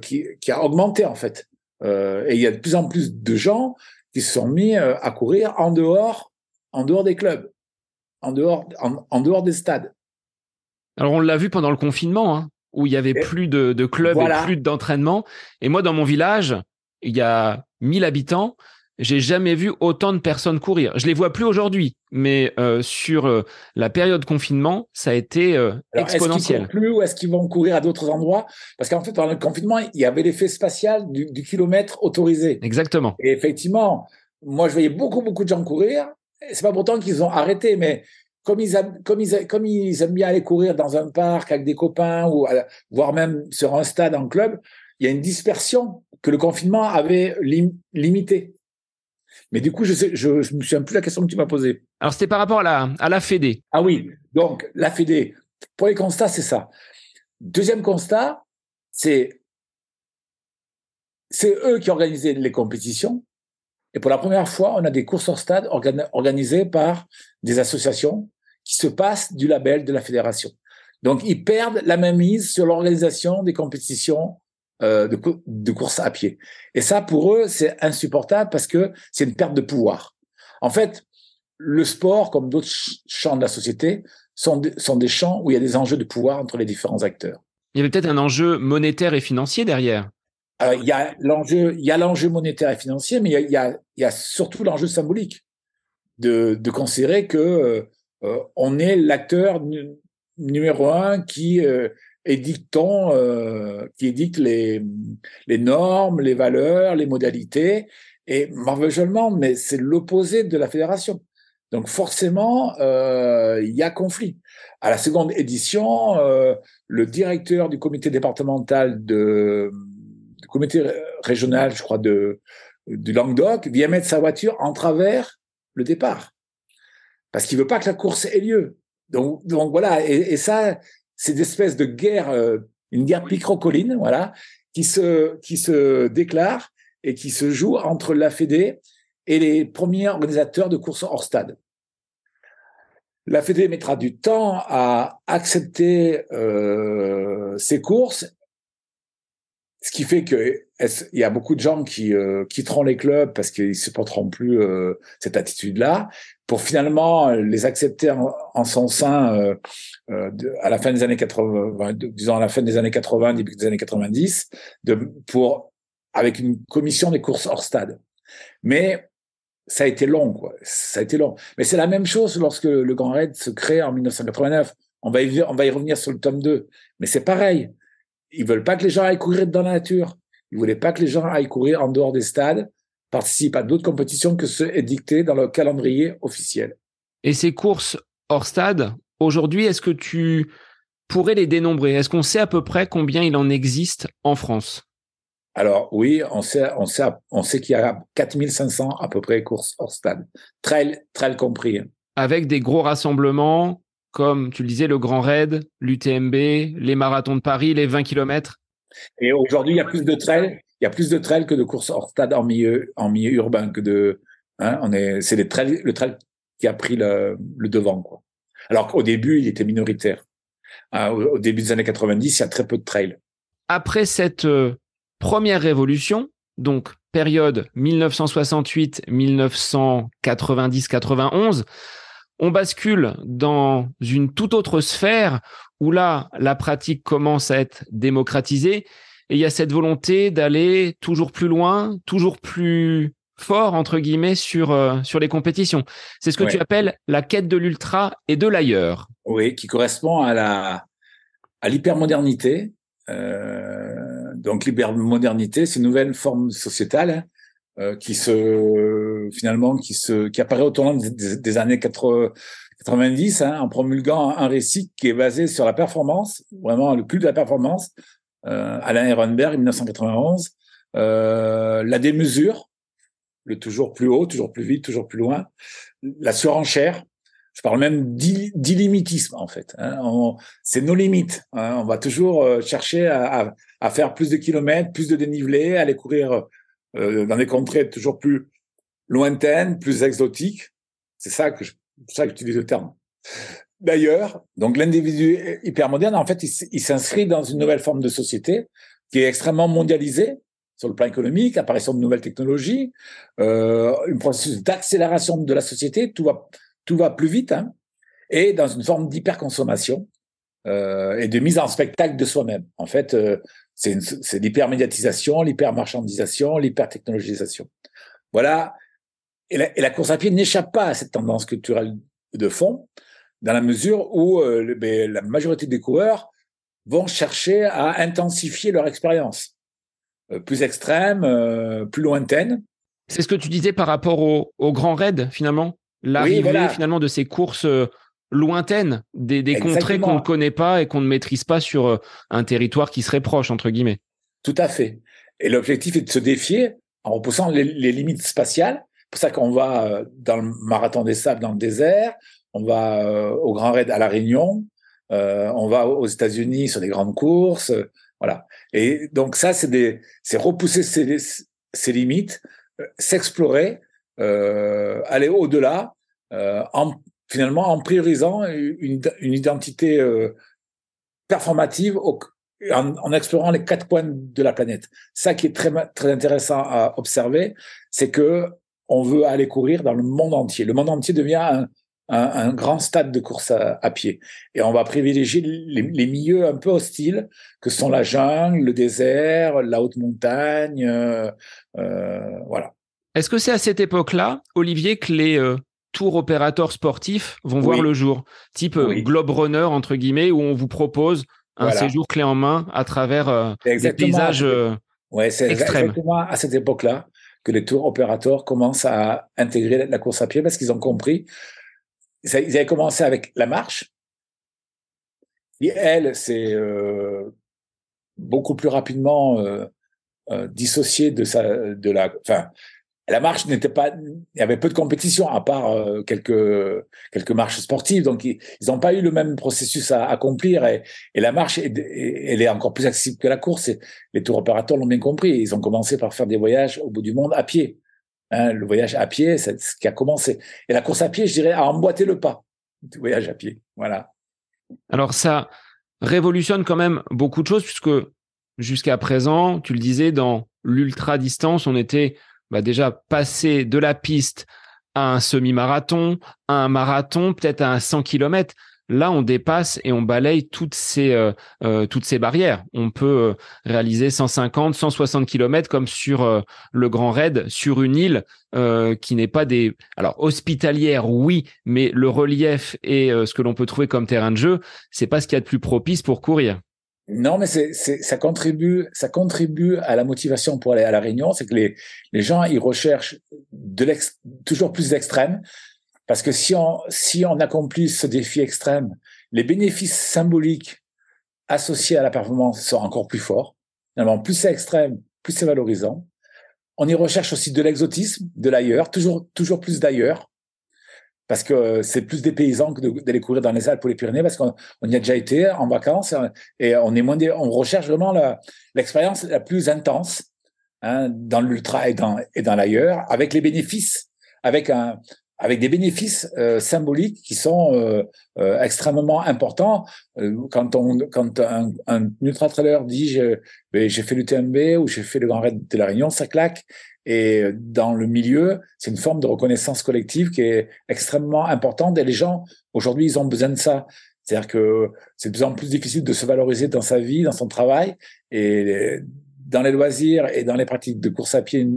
qui, qui a augmenté, en fait. Et il y a de plus en plus de gens qui se sont mis euh, à courir en dehors, en dehors des clubs, en dehors, en, dehors des stades. Alors on l'a vu pendant le confinement, hein, où il y avait plus de, de clubs et plus d'entraînement. Et moi, dans mon village, il y a 1000 habitants. J'ai jamais vu autant de personnes courir. Je les vois plus aujourd'hui, mais euh, sur euh, la période confinement, ça a été euh, exponentiel. Est-ce plus ou est-ce qu'ils vont courir à d'autres endroits? Parce qu'en fait, pendant le confinement, il y avait l'effet spatial du, du, kilomètre autorisé. Exactement. Et effectivement, moi, je voyais beaucoup, beaucoup de gens courir. C'est pas pourtant qu'ils ont arrêté, mais comme ils, aiment, comme, ils, comme ils aiment bien aller courir dans un parc avec des copains ou voire même sur un stade en club, il y a une dispersion que le confinement avait lim, limitée. Mais du coup, je sais, je, je me souviens plus la question que tu m'as posée. Alors, c'était par rapport à la, à la Fédé. Ah oui. Donc, la Fédé. Pour les constats, c'est ça. Deuxième constat, c'est, c'est eux qui organisaient les compétitions. Et pour la première fois, on a des courses hors stade organisées par des associations qui se passent du label de la fédération. Donc, ils perdent la même mise sur l'organisation des compétitions euh, de, de course à pied. Et ça, pour eux, c'est insupportable parce que c'est une perte de pouvoir. En fait, le sport, comme d'autres champs de la société, sont, sont des champs où il y a des enjeux de pouvoir entre les différents acteurs. Il y avait peut-être un enjeu monétaire et financier derrière. Alors, il y a l'enjeu, il y a l'enjeu monétaire et financier, mais il y a, il y a, surtout l'enjeu symbolique de, de considérer que euh, on est l'acteur numéro un qui euh, édictons, euh, qui édicte les, les normes, les valeurs, les modalités. Et malheureusement, mais c'est l'opposé de la fédération. Donc forcément, euh, il y a conflit. À la seconde édition, euh, le directeur du comité départemental de, du comité régional, je crois, de, du Languedoc, vient mettre sa voiture en travers le départ. Parce qu'il veut pas que la course ait lieu. Donc, donc voilà, et, et ça, c'est une espèce de guerre, euh, une guerre picrocoline, voilà, qui se, qui se déclare et qui se joue entre la Fédé et les premiers organisateurs de courses hors stade. La Fédé mettra du temps à accepter euh, ces courses, ce qui fait que il y a beaucoup de gens qui euh, quitteront les clubs parce qu'ils supporteront plus euh, cette attitude-là, pour finalement les accepter en, en son sein euh, euh à la fin des années 80, disons à la fin des années 80, début des années 90, de, pour avec une commission des courses hors stade. Mais ça a été long, quoi. Ça a été long. Mais c'est la même chose lorsque le Grand Raid se crée en 1989. On va y, on va y revenir sur le tome 2. Mais c'est pareil. Ils veulent pas que les gens aillent courir dans la nature. Ils voulaient pas que les gens aillent courir en dehors des stades, participent à d'autres compétitions que ceux édictés dans le calendrier officiel. Et ces courses hors stade, aujourd'hui, est-ce que tu pourrais les dénombrer? Est-ce qu'on sait à peu près combien il en existe en France? Alors oui, on sait, on sait, on sait qu'il y a 4500 à peu près courses hors stade, trail, trail compris. Avec des gros rassemblements comme tu le disais, le Grand Raid, l'UTMB, les marathons de Paris, les 20 km. Et aujourd'hui, il y a plus de trails, il y a plus de trails que de courses hors stade en milieu, en milieu urbain que de, hein, on est, c'est les trails, le trail qui a pris le, le devant, quoi. Alors qu'au début, il était minoritaire. Hein, au, au, début des années 90, il y a très peu de trails. Après cette euh, première révolution, donc période 1968-1990-91, on bascule dans une toute autre sphère où là, la pratique commence à être démocratisée et il y a cette volonté d'aller toujours plus loin, toujours plus fort entre guillemets sur euh, sur les compétitions. C'est ce que ouais. tu appelles la quête de l'ultra et de l'ailleurs. Oui, qui correspond à la à l'hypermodernité. Euh, donc l'hypermodernité, c'est une nouvelle forme sociétale euh, qui se finalement qui se qui apparaît au tournant des, des années 80, 90 hein, en promulguant un récit qui est basé sur la performance, vraiment le culte de la performance. Euh, Alain Ehrenberg, 1991, euh, la démesure, le toujours plus haut, toujours plus vite, toujours plus loin, la surenchère. Je parle même d'illimitisme en fait. Hein. C'est nos limites. Hein. On va toujours euh, chercher à, à, à, faire plus de kilomètres, plus de dénivelé, aller courir euh, dans des contrées toujours plus lointaines, plus exotiques. C'est ça que ça que j'utilise le terme. D'ailleurs, donc l'individu hyper moderne, en fait, il, s'inscrit dans une nouvelle forme de société qui est extrêmement mondialisée sur le plan économique, apparition de nouvelles technologies, euh, un processus d'accélération de la société, tout va tout va plus vite, hein, et dans une forme d'hyperconsommation euh, et de mise en spectacle de soi-même. En fait, euh, c'est l'hypermédiatisation, l'hypermarchandisation, l'hypertechnologisation. Voilà et, la, course à pied n'échappe pas à cette tendance culturelle de fond, dans la mesure où euh, ben, la majorité des coureurs vont chercher à intensifier leur expérience, euh, plus extrême, euh, plus lointaine. C'est ce que tu disais par rapport au, au grand raid, finalement L'arrivée, finalement, de ces courses lointaines, des, des contrées qu'on ne connaît pas et qu'on ne maîtrise pas sur un territoire qui serait proche, entre guillemets. Tout à fait. Et l'objectif est de se défier en repoussant les, les limites spatiales. C'est pour ça qu'on va dans le marathon des sables dans le désert, on va au Grand Raid à La Réunion, euh, on va aux États-Unis sur des grandes courses, euh, voilà. Et donc ça, c'est repousser ses, ses limites, euh, s'explorer, aller au-delà, en finalement en priorisant une, identité performative en, explorant les quatre coins de la planète. Ça qui est très très intéressant à observer, c'est que on veut aller courir dans le monde entier. Le monde entier devient un, grand stade de course à, pied. Et on va privilégier les, milieux un peu hostiles, que sont la jungle, le désert, la haute montagne, euh, euh, voilà. Est-ce que c'est à cette époque-là, Olivier, que les euh, tours opérateurs sportifs vont voir le jour, type Globe Runner entre guillemets, où on vous propose un séjour clé en main à travers des paysages ouais, c'est exactement à cette époque-là que les tours opérateurs commencent à intégrer la course à pied parce qu'ils ont compris. Ils avaient commencé avec la marche. Et elle, c'est euh, beaucoup plus rapidement euh, euh, dissocié de sa, de la, enfin, la marche n'était pas, il y avait peu de compétition à part euh, quelques quelques marches sportives, donc ils n'ont pas eu le même processus à accomplir et, la marche, elle est encore plus accessible que la course. Les tours opérateurs l'ont bien compris. Ils ont commencé par faire des voyages au bout du monde à pied. Hein, le voyage à pied, c'est ce qui a commencé. Et la course à pied, je dirais, a emboîté le pas du voyage à pied. Voilà. Alors ça révolutionne quand même beaucoup de choses puisque jusqu'à présent, tu le disais, dans l'ultra distance, on était bah, déjà passé de la piste à un semi-marathon, à un marathon, peut-être à un 100 km. Là, on dépasse et on balaye toutes ces euh, euh, toutes ces barrières. On peut euh, réaliser 150, 160 km comme sur le Grand Raid sur une île qui n'est pas des alors hospitalière, oui, mais le relief et ce que l'on peut trouver comme terrain de jeu, c'est pas ce qu'il y a de plus propice pour courir. Non, mais c'est, ça contribue, ça contribue à la motivation pour aller à la Réunion. C'est que les, les gens, ils recherchent de l'ex, toujours plus d'extrêmes. Parce que si on, si on accomplit ce défi extrême, les bénéfices symboliques associés à la performance sont encore plus forts. Finalement, plus c'est extrême, plus c'est valorisant. On y recherche aussi de l'exotisme, de l'ailleurs, toujours, toujours plus d'ailleurs, parce que c'est plus des paysans que d'aller courir dans les Alpes ou les Pyrénées, parce qu'on y a déjà été en vacances et on est moins, on recherche vraiment l'expérience la, plus intense hein, dans l'ultra et dans, et dans l'ailleurs, avec les bénéfices, avec un, avec des bénéfices euh, symboliques qui sont euh, euh, extrêmement importants. quand on, quand un, un ultra trailer dit ben, j'ai fait l'UTMB ou j'ai fait le Grand Raid de la Réunion, ça claque. Et dans le milieu, c'est une forme de reconnaissance collective qui est extrêmement importante. Et les gens aujourd'hui, ils ont besoin de ça. C'est-à-dire que c'est de plus en plus difficile de se valoriser dans sa vie, dans son travail, et dans les loisirs et dans les pratiques de course à pied,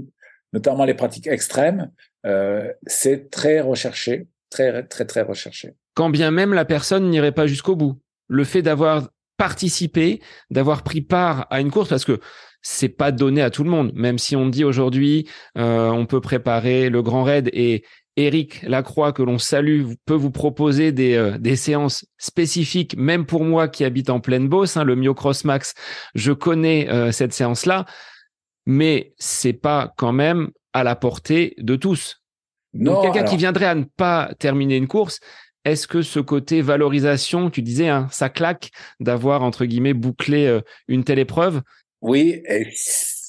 notamment les pratiques extrêmes, euh, c'est très recherché, très, très, très recherché. Quand bien même la personne n'irait pas jusqu'au bout. Le fait d'avoir participé, d'avoir pris part à une course, parce que c'est pas donné à tout le monde. Même si on dit aujourd'hui, euh, on peut préparer le Grand Raid et Eric Lacroix, que l'on salue, peut vous proposer des, euh, des séances spécifiques, même pour moi qui habite en pleine Beauce, hein, le Mio Cross Max, je connais cette séance-là, mais c'est pas quand même à la portée de tous. Donc quelqu'un qui viendrait à ne pas terminer une course, est-ce que ce côté valorisation, tu disais, hein, ça claque d'avoir entre guillemets bouclé euh, une telle épreuve? Oui.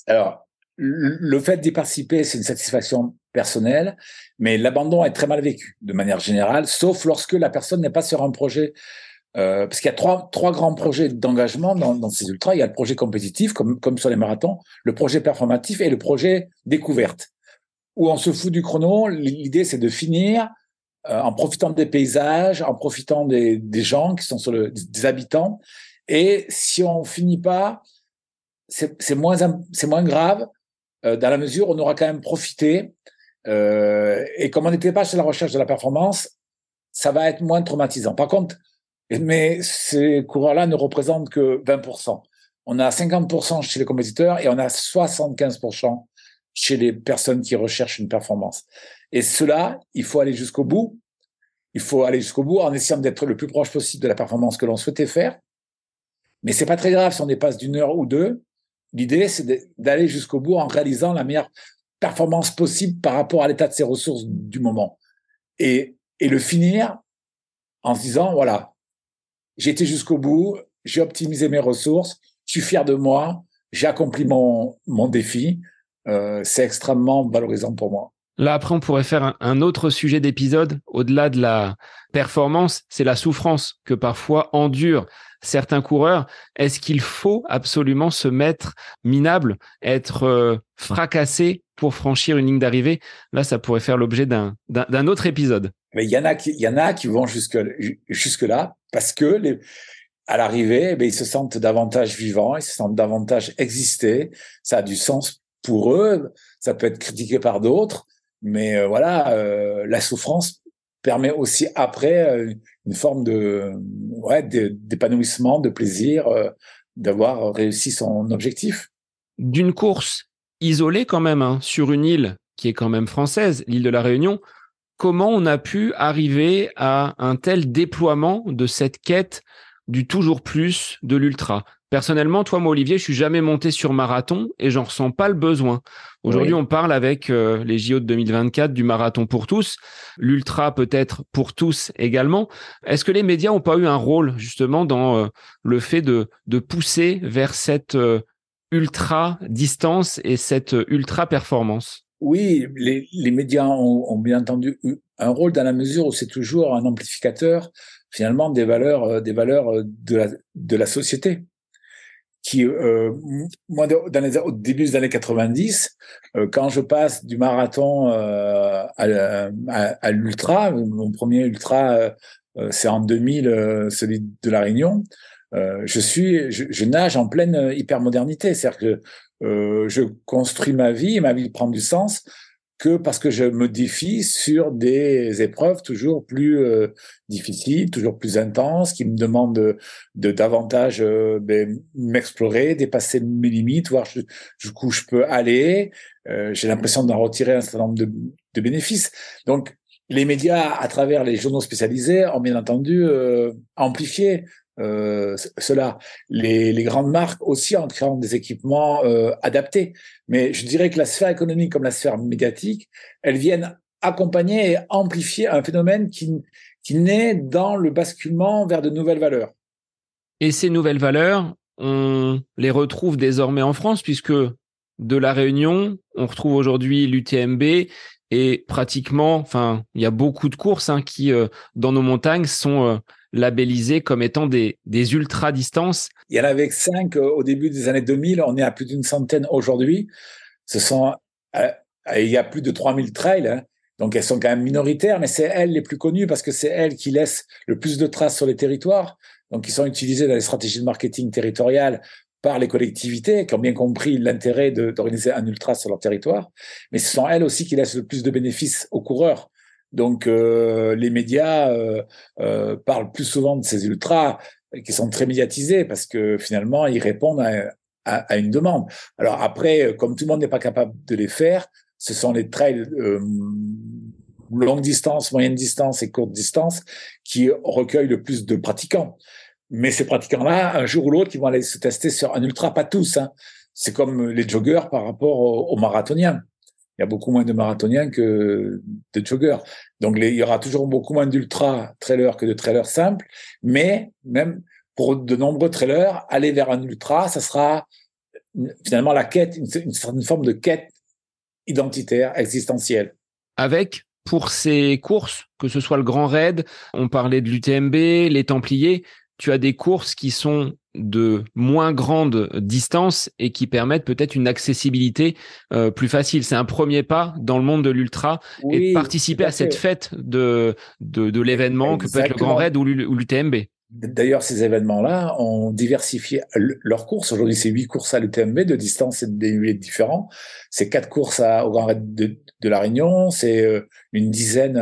alors le fait d'y participer, c'est une satisfaction personnelle, mais l'abandon est très mal vécu de manière générale, sauf lorsque la personne n'est pas sur un projet euh, parce qu'il y a trois, trois grands projets d'engagement dans, dans, ces ultras. Il y a le projet compétitif, comme, comme sur les marathons, le projet performatif et le projet découverte où on se fout du chrono. L'idée, c'est de finir euh, en profitant des paysages, en profitant des, des gens qui sont sur le, des habitants. Et si on finit pas, c'est moins, c'est moins grave euh, dans la mesure où on aura quand même profité Euh, et comme on n'était pas chez la recherche de la performance, ça va être moins traumatisant. Par contre, mais ces coureurs-là ne représentent que 20%. On a 50% chez les compétiteurs et on a 75% chez les personnes qui recherchent une performance. Et cela, il faut aller jusqu'au bout. Il faut aller jusqu'au bout en essayant d'être le plus proche possible de la performance que l'on souhaitait faire. Mais c'est pas très grave si on dépasse d'une heure ou deux. L'idée, c'est d'aller jusqu'au bout en réalisant la meilleure performance possible par rapport à l'état de ses ressources du moment. Et, et le finir en se disant, voilà, j'ai été jusqu'au bout, j'ai optimisé mes ressources, je suis fier de moi, j'ai accompli mon, mon défi. Euh, c'est extrêmement valorisant pour moi. Là, après, on pourrait faire un, autre sujet d'épisode. Au-delà de la performance, c'est la souffrance que parfois endurent certains coureurs. Est-ce qu'il faut absolument se mettre minable, être euh, fracassé pour franchir une ligne d'arrivée? Là, ça pourrait faire l'objet d'un autre épisode. Mais il y en a qui, il y en a qui vont jusque jusque là parce que les, à l'arrivée, eh ils se sentent davantage vivants, ils se sentent davantage exister. Ça a du sens pour eux. Ça peut être critiqué par d'autres, mais euh, voilà, euh, la souffrance permet aussi après euh, une forme de d'épanouissement, de plaisir, d'avoir réussi son objectif. D'une course isolée quand même hein, sur une île qui est quand même française, l'île de la Réunion. Comment on a pu arriver à un tel déploiement de cette quête du toujours plus de l'ultra. Personnellement, toi, moi, Olivier, je suis jamais monté sur marathon et j'en ressens pas le besoin. Aujourd'hui, on parle avec euh, les JO de 2024 du marathon pour tous, l'ultra peut-être pour tous également. Est-ce que les médias ont pas eu un rôle justement dans euh, le fait de, de pousser vers cette euh, ultra distance et cette ultra performance? Oui, les, les médias ont, ont, bien entendu eu un rôle dans la mesure où c'est toujours un amplificateur finalement des valeurs, euh, des valeurs euh, de la, société. Qui, euh, au début des années 90, euh, quand je passe du marathon à, l'ultra, mon premier ultra, c'est en 2000, celui de la Réunion. je suis, je, nage en pleine hypermodernité, c'est-à-dire que je construis ma vie, ma vie prend du sens que parce que je me défie sur des épreuves toujours plus euh, difficiles, toujours plus intenses, qui me demandent de, davantage euh, ben, m'explorer, dépasser mes limites, voir jusqu'où je peux aller. Euh, j'ai l'impression d'en retirer un certain nombre de, de, bénéfices. Donc, les médias, à travers les journaux spécialisés, ont bien entendu amplifié euh, cela. Les, grandes marques aussi en créant des équipements euh, adaptés. Mais je dirais que la sphère économique comme la sphère médiatique, elles viennent accompagner et amplifier un phénomène qui, qui naît dans le basculement vers de nouvelles valeurs. Et ces nouvelles valeurs, on les retrouve désormais en France puisque de la Réunion, on retrouve aujourd'hui l'UTMB et pratiquement, enfin, il y a beaucoup de courses hein, qui, euh, dans nos montagnes, sont euh, labellisées comme étant des, des ultra-distances. Il y en avait cinq euh, au début des années 2000, on est à plus d'une centaine aujourd'hui. Ce sont, il y a plus de 3000 trails, hein. donc elles sont quand même minoritaires, mais c'est elles les plus connues parce que c'est elles qui laissent le plus de traces sur les territoires. Donc, ils sont utilisés dans les stratégies de marketing territoriales par les collectivités qui ont bien compris l'intérêt d'organiser un ultra sur leur territoire, mais ce sont elles aussi qui laissent le plus de bénéfices aux coureurs. Donc euh, les médias euh, euh, parlent plus souvent de ces ultras qui sont très médiatisés parce que finalement ils répondent à, une demande. Alors après, comme tout le monde n'est pas capable de les faire, ce sont les trails euh, longue distance, moyenne distance et courte distance qui recueillent le plus de pratiquants. Mais ces pratiquants-là, un jour ou l'autre, ils vont aller se tester sur un ultra, pas tous. Hein. C'est comme les joggeurs par rapport aux, marathoniens. Il y a beaucoup moins de marathoniens que de joggeurs. Donc, il y aura toujours beaucoup moins d'ultra trailers que de trailers simples. Mais même pour de nombreux trailers, aller vers un ultra, ça sera finalement la quête, une, une forme de quête identitaire, existentielle. Avec pour ces courses, que ce soit le Grand Raid, on parlait de l'UTMB, les Templiers, tu as des courses qui sont de moins grande distance et qui permettent peut-être une accessibilité euh, plus facile. C'est un premier pas dans le monde de l'ultra et de participer à, cette fête de, de, de l'événement que peut être le Grand Raid ou l'UTMB. D'ailleurs, ces événements-là ont diversifié leurs courses. Aujourd'hui, c'est huit courses à l'UTMB de distance et de dénivelé différents. C'est quatre courses à, au Grand Raid de, La Réunion. C'est euh, une dizaine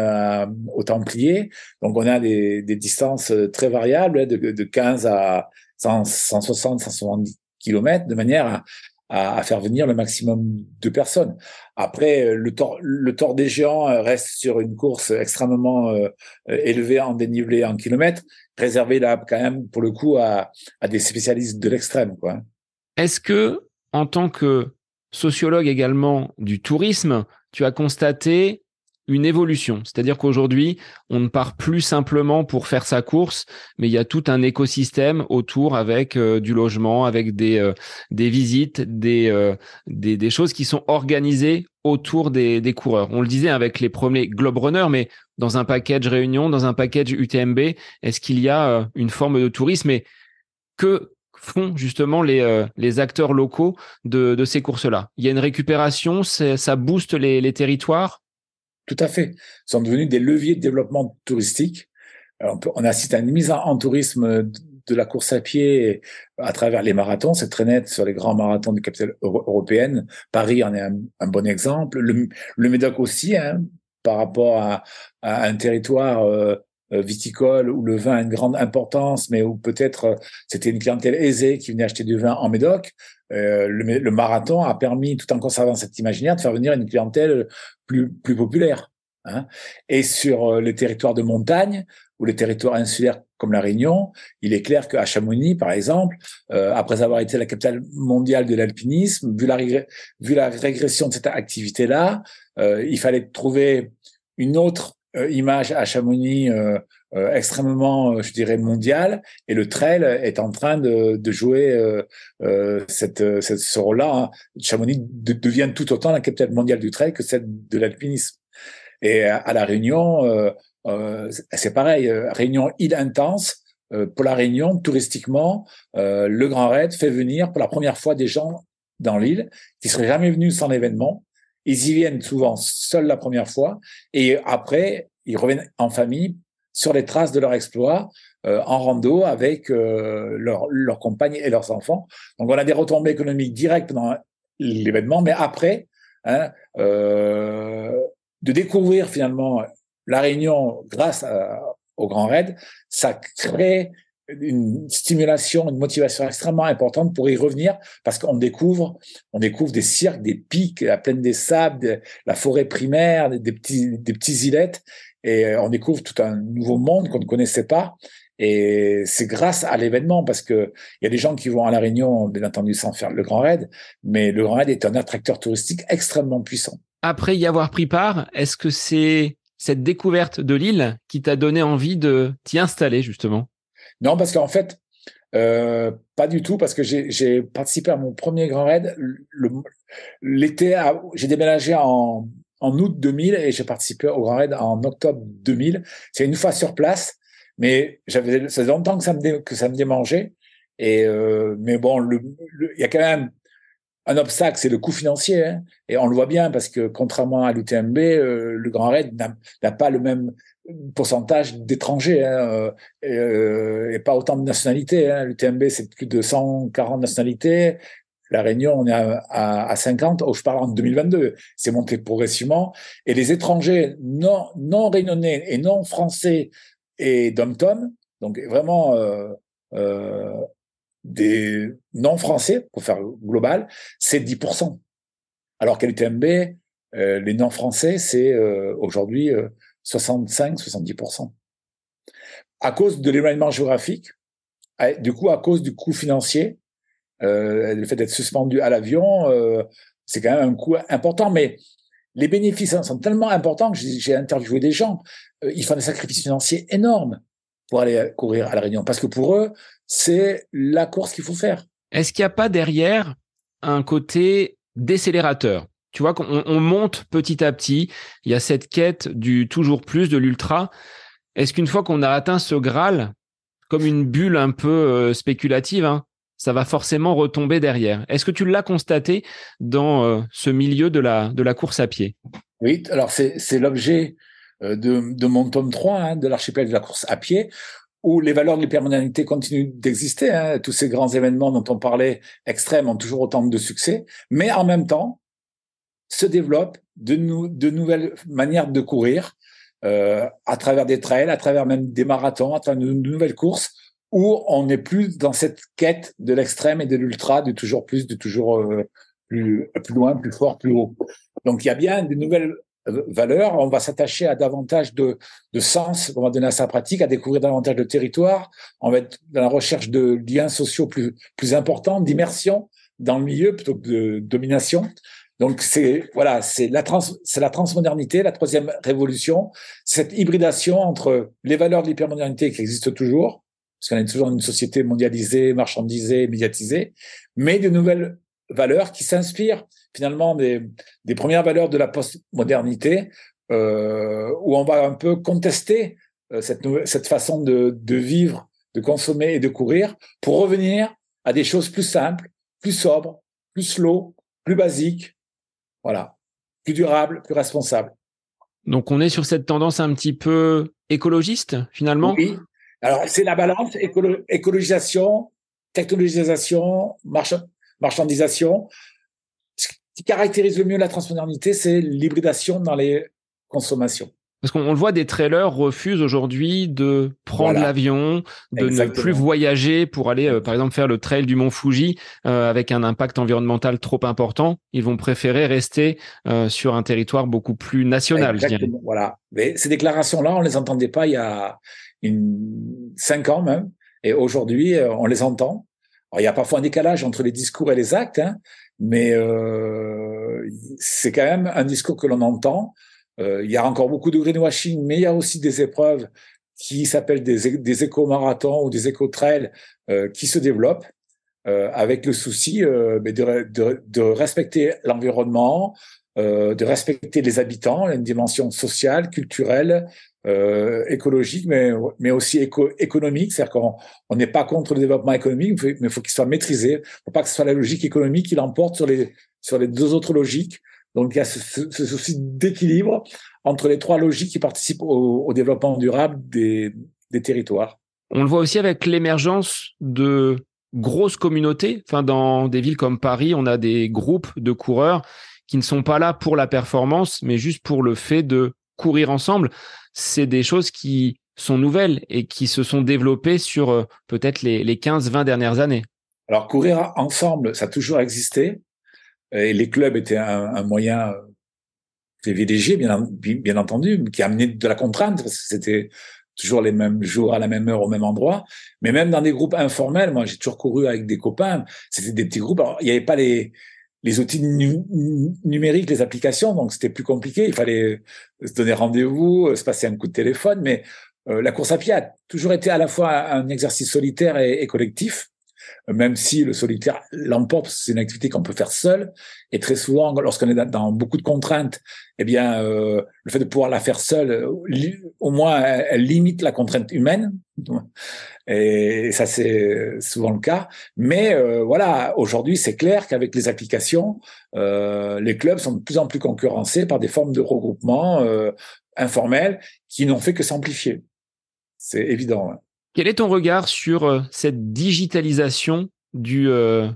au Templier. Donc, on a des, distances euh, très variables, hein, de, de 15 à 160, 170 kilomètres, de manière à, faire venir le maximum de personnes. Après, euh, le tort des géants reste sur une course extrêmement élevée en dénivelé en kilomètres, réservée là quand même pour le coup à, des spécialistes de l'extrême. Est-ce que, en tant que sociologue également du tourisme, tu as constaté une évolution? C'est-à-dire qu'aujourd'hui, on ne part plus simplement pour faire sa course, mais il y a tout un écosystème autour avec euh, du logement, avec des, euh, des visites, des, euh, des, des, choses qui sont organisées autour des, des coureurs. On le disait avec les premiers Globe Runners, mais dans un package réunion, dans un package UTMB, est-ce qu'il y a une forme de tourisme et que font justement les, les acteurs locaux de, de ces courses-là? Il y a une récupération, ça booste les, les territoires? Tout à fait. Ils sont devenus des leviers de développement touristique. on, assiste à une mise en, tourisme de la course à pied à travers les marathons. C'est très net sur les grands marathons de capitale européenne. Paris en est un, bon exemple. Le, Médoc aussi, hein, par rapport à, un territoire euh, viticole où le vin a une grande importance, mais où peut-être euh, c'était une clientèle aisée qui venait acheter du vin en Médoc. Euh, le, marathon a permis, tout en conservant cet imaginaire, de faire venir une clientèle plus, plus populaire. Hein. Et sur les territoires de montagne ou les territoires insulaires comme la Réunion, il est clair qu'à Chamonix, par exemple, euh, après avoir été la capitale mondiale de l'alpinisme, vu la, régression de cette activité-là, euh, il fallait trouver une autre euh, image à Chamonix euh, euh, extrêmement, je dirais, mondiale, et le trail est en train de, de jouer cette, cette, ce rôle-là. Hein. Chamonix devient tout autant la capitale mondiale du trail que celle de l'alpinisme. Et à, la Réunion, c'est pareil. Réunion île intense. pour la Réunion, touristiquement, le Grand Raid fait venir pour la première fois des gens dans l'île qui seraient jamais venus sans l'événement ils y viennent souvent seuls la première fois et après, ils reviennent en famille sur les traces de leur exploit euh, en rando avec euh, leurs leur compagnes et leurs enfants. Donc on a des retombées économiques directes pendant l'événement, mais après, hein, euh, de découvrir finalement la Réunion grâce au Grand Raid, ça crée une stimulation, une motivation extrêmement importante pour y revenir parce qu'on découvre, on découvre des cirques, des pics, la plaine des sables, la forêt primaire, des, petits, des petits îlettes et euh, on découvre tout un nouveau monde qu'on ne connaissait pas. Et c'est grâce à l'événement parce que il y a des gens qui vont à la Réunion, bien entendu, sans faire le Grand Raid, mais le Grand Raid est un attracteur touristique extrêmement puissant. Après y avoir pris part, est-ce que c'est cette découverte de l'île qui t'a donné envie de t'y installer justement? Non, parce qu'en fait, euh, pas du tout, parce que j'ai participé à mon premier grand raid. L'été, j'ai déménagé en, en août 2000 et j'ai participé au grand raid en octobre 2000. C'est une fois sur place, mais j'avais, ça faisait longtemps que ça me, que ça me démangeait. Et euh, mais bon, il y a quand même un obstacle, c'est le coût financier. Hein, et on le voit bien parce que contrairement à l'UTMB, euh, le Grand Raid n'a pas le même pourcentage d'étrangers hein, euh, euh, et, pas autant de nationalités. Hein. L'UTMB, c'est plus de 140 nationalités. La Réunion, on est à, à, 50. Oh, je parle en 2022. C'est monté progressivement. Et les étrangers non, non réunionnais et non français et dom donc vraiment euh, euh, des non français, pour faire global, c'est 10%. Alors qu'à l'UTMB, euh, les non français, c'est euh, aujourd'hui 65-70%. À cause de l'éloignement géographique, du coup, à cause du coût financier, euh, le fait d'être suspendu à l'avion, euh, c'est quand même un coût important, mais les bénéfices sont tellement importants que j'ai interviewé des gens, euh, ils font des sacrifices financiers énormes pour aller courir à la Réunion, parce que pour eux, c'est la course qu'il faut faire. Est-ce qu'il n'y a pas derrière un côté décélérateur? Tu vois qu'on on monte petit à petit. Il y a cette quête du toujours plus, de l'ultra. Est-ce qu'une fois qu'on a atteint ce Graal, comme une bulle un peu euh, spéculative, hein, ça va forcément retomber derrière? Est-ce que tu l'as constaté dans euh, ce milieu de la, de la course à pied? Oui, alors c'est l'objet euh, de, de, mon tome 3 hein, de l'archipel de la course à pied, où les valeurs de l'hypermodernité continuent d'exister. Hein. Tous ces grands événements dont on parlait extrêmes ont toujours autant de succès, mais en même temps se développent de, nouvelles manières de courir euh, à travers des trails, à travers même des marathons, à travers de, nouvelles courses où on n'est plus dans cette quête de l'extrême et de l'ultra, de toujours plus, de toujours euh, plus, plus loin, plus fort, plus haut. Donc il y a bien de nouvelles valeurs. On va s'attacher à davantage de, de sens on va donner à sa pratique, à découvrir davantage de territoire. On va être dans la recherche de liens sociaux plus, plus importants, d'immersion dans le milieu plutôt que de domination. Donc c'est voilà, c'est la trans, c'est la transmodernité, la troisième révolution, cette hybridation entre les valeurs de l'hypermodernité qui existent toujours, parce qu'on est toujours dans une société mondialisée, marchandisée, médiatisée, mais de nouvelles valeurs qui s'inspirent finalement des, des premières valeurs de la postmodernité, euh, où on va un peu contester euh, cette, cette façon de, de vivre, de consommer et de courir, pour revenir à des choses plus simples, plus sobres, plus slow, plus basiques, voilà, plus durables, plus responsables. Donc on est sur cette tendance un petit peu écologiste finalement? Oui. Alors c'est la balance écologisation, technologisation, marchandisation qui caractérise le mieux la transmodernité, c'est l'hybridation dans les consommations. Parce qu'on le voit, des trailers refusent aujourd'hui de prendre l'avion, de ne plus voyager pour aller, euh, par exemple, faire le trail du mont Fuji euh, avec un impact environnemental trop important. Ils vont préférer rester euh, sur un territoire beaucoup plus national. Exactement. Voilà. Mais ces déclarations-là, on les entendait pas il y a une... cinq ans même, et aujourd'hui, on les entend. Alors, il y a parfois un décalage entre les discours et les actes, hein, mais euh, c'est quand même un discours que l'on entend. Euh, il y a encore beaucoup de greenwashing, mais il y a aussi des épreuves qui s'appellent des, éco-marathons ou des éco-trails euh, qui se développent euh, avec le souci euh, de, de, de, respecter l'environnement, euh, de respecter les habitants, une dimension sociale, culturelle, euh, écologique, mais, mais aussi éco économique. C'est-à-dire qu'on n'est pas contre le développement économique, mais il faut qu'il soit maîtrisé. Il ne faut pas que ce soit la logique économique qui l'emporte sur les, sur les deux autres logiques. Donc il y a ce, ce, souci d'équilibre entre les trois logiques qui participent au, au développement durable des, des territoires. On le voit aussi avec l'émergence de grosses communautés. Enfin, dans des villes comme Paris, on a des groupes de coureurs qui ne sont pas là pour la performance, mais juste pour le fait de courir ensemble c'est des choses qui sont nouvelles et qui se sont développées sur euh, peut-être les, les 15-20 dernières années. Alors courir ensemble, ça a toujours existé. Et les clubs étaient un, moyen privilégié, bien, bien entendu, qui a amené de la contrainte, parce que c'était toujours les mêmes jours, à la même heure, au même endroit. Mais même dans des groupes informels, moi j'ai toujours couru avec des copains, c'était des petits groupes. Alors, il n'y avait pas les, les outils numériques, les applications, donc c'était plus compliqué. Il fallait se donner rendez-vous, euh, se passer un coup de téléphone, mais euh, la course à pied a toujours été à la fois un exercice solitaire et collectif même si le solitaire l'emporte, c'est une activité qu'on peut faire seul. Et très souvent, lorsqu'on est dans beaucoup de contraintes, eh bien, euh, le fait de pouvoir la faire seul, au moins, elle, limite la contrainte humaine. Et ça, c'est souvent le cas. Mais euh, voilà, aujourd'hui, c'est clair qu'avec les applications, euh, les clubs sont de plus en plus concurrencés par des formes de regroupement euh, informels qui n'ont fait que s'amplifier. C'est évident. Hein. Quel est ton regard sur euh, cette digitalisation du euh,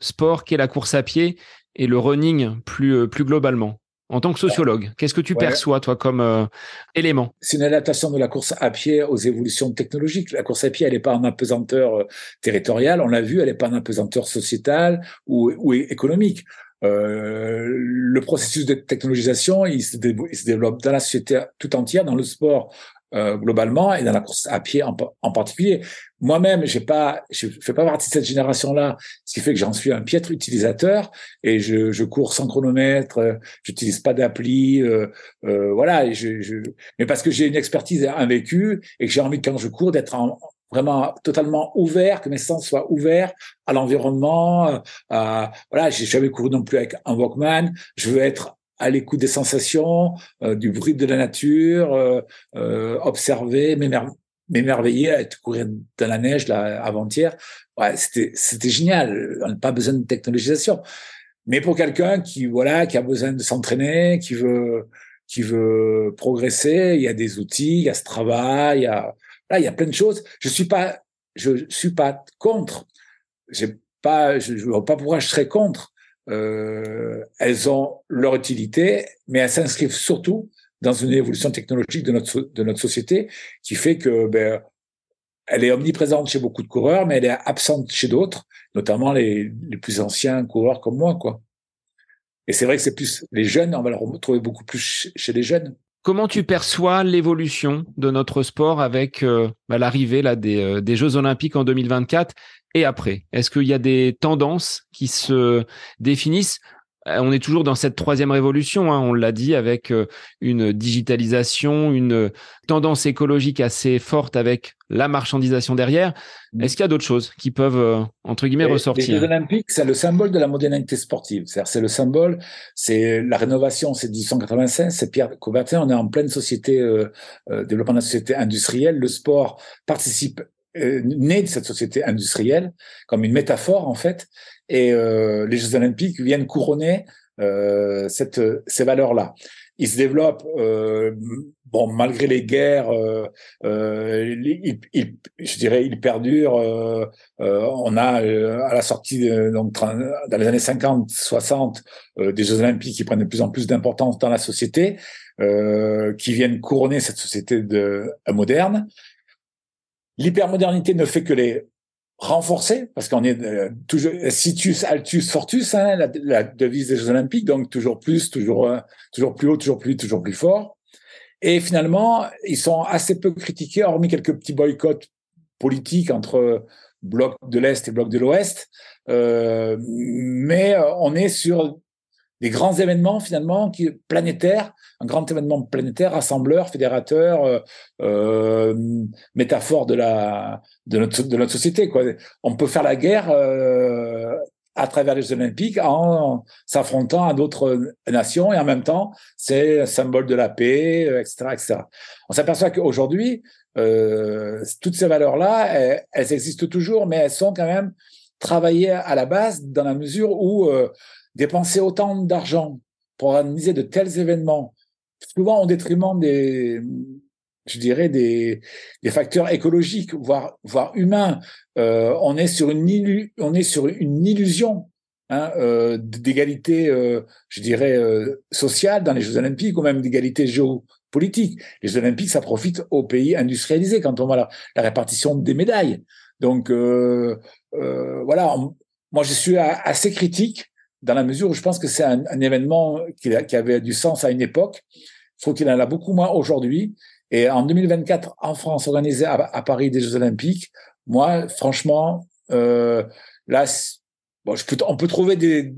sport qu'est la course à pied et le running plus, euh, plus globalement? En tant que sociologue, qu'est-ce que tu perçois, toi, comme élément? C'est une adaptation de la course à pied aux évolutions technologiques. La course à pied, elle n'est pas en apesanteur territoriale, on l'a vu, elle n'est pas en apesanteur sociétale ou, ou économique. Euh, le processus de technologisation, il se, il se, développe dans la société tout entière, dans le sport euh, globalement et dans la course à pied en, en particulier. Moi-même, j'ai pas, je fais pas partie de cette génération-là, ce qui fait que j'en suis un piètre utilisateur et je, je cours sans chronomètre, euh, j'utilise pas d'appli, euh, euh, voilà. je, je, mais parce que j'ai une expertise, un vécu et que j'ai envie quand je cours d'être vraiment totalement ouvert, que mes sens soient ouverts à l'environnement. À, voilà, j'ai jamais couru non plus avec un Walkman. Je veux être à l'écoute des sensations, euh, du bruit de la nature, euh, euh, observer, m'émerveiller être courir dans la neige là avant-hier. Ouais, c'était c'était génial. On n'a pas besoin de technologisation. Mais pour quelqu'un qui voilà qui a besoin de s'entraîner, qui veut qui veut progresser, il y a des outils, il y a ce travail, il y a Là, il y a plein de choses. Je suis pas, je suis pas contre. J'ai pas, je, je vois pas pourquoi je serais contre. Euh, elles ont leur utilité, mais elles s'inscrivent surtout dans une évolution technologique de notre société qui fait que ben elle est omniprésente chez beaucoup de coureurs, mais elle est absente chez d'autres, notamment les, plus anciens coureurs comme moi, quoi. Et c'est vrai que c'est plus les jeunes, on va le retrouver beaucoup plus chez les jeunes. Comment tu perçois l'évolution de notre sport avec euh, bah, l'arrivée des, euh, des, Jeux Olympiques en 2024 et après? Est-ce qu'il y a des tendances qui se définissent? Euh, on est toujours dans cette troisième révolution, hein, on l'a dit, avec euh, une digitalisation, une tendance écologique assez forte avec la marchandisation derrière. Mmh. Est-ce qu'il y a d'autres choses qui peuvent, euh, entre guillemets, ressortir? Les Jeux Olympiques, c'est le symbole de la modernité sportive. C'est le symbole, c'est la rénovation, c'est 1896, c'est Pierre Coubertin. On est en pleine société, euh, développement de la société industrielle. Le sport participe né de cette société industrielle comme une métaphore en fait et euh, les Jeux Olympiques viennent couronner euh, cette, ces valeurs-là. Ils se développent, euh, bon, malgré les guerres, euh, euh il, il, je dirais, ils perdurent. Euh, on a à la sortie, donc dans les années 50, 60, des Jeux Olympiques qui prennent de plus en plus d'importance dans la société, qui viennent couronner cette société de moderne. L'hypermodernité ne fait que les renforcé parce qu'on est euh, toujours situs altus fortus, hein, la, devise des Jeux Olympiques, donc toujours plus, toujours euh, toujours plus haut, toujours plus, toujours plus fort. Et finalement, ils sont assez peu critiqués, hormis quelques petits boycotts politiques entre bloc de l'Est et bloc de l'Ouest. Euh, mais on est sur des grands événements finalement qui planétaires, un grand événement planétaire, rassembleur, fédérateur, euh, euh, métaphore de la de notre de notre société. Quoi. On peut faire la guerre euh, à travers les Olympiques en s'affrontant à d'autres nations et en même temps c'est un symbole de la paix, etc., etc. On s'aperçoit qu'aujourd'hui euh, toutes ces valeurs là, elles, elles, existent toujours, mais elles sont quand même travaillées à la base dans la mesure où euh, dépenser autant d'argent pour organiser de tels événements, souvent au détriment des, je dirais, des, facteurs écologiques, voire, voire humains. Euh, on est sur une, on est sur une illusion hein, euh, d'égalité, euh, je dirais, sociale dans les Jeux Olympiques ou même d'égalité géopolitique. Les Jeux Olympiques, ça profite aux pays industrialisés quand on voit la, répartition des médailles. Donc voilà, moi je suis assez critique dans la mesure où je pense que c'est un, événement qui, avait du sens à une époque. Je trouve qu'il en a beaucoup moins aujourd'hui. Et en 2024, en France, organisé à, Paris des Jeux Olympiques, moi, franchement, euh, là, bon, je peux, on peut trouver des,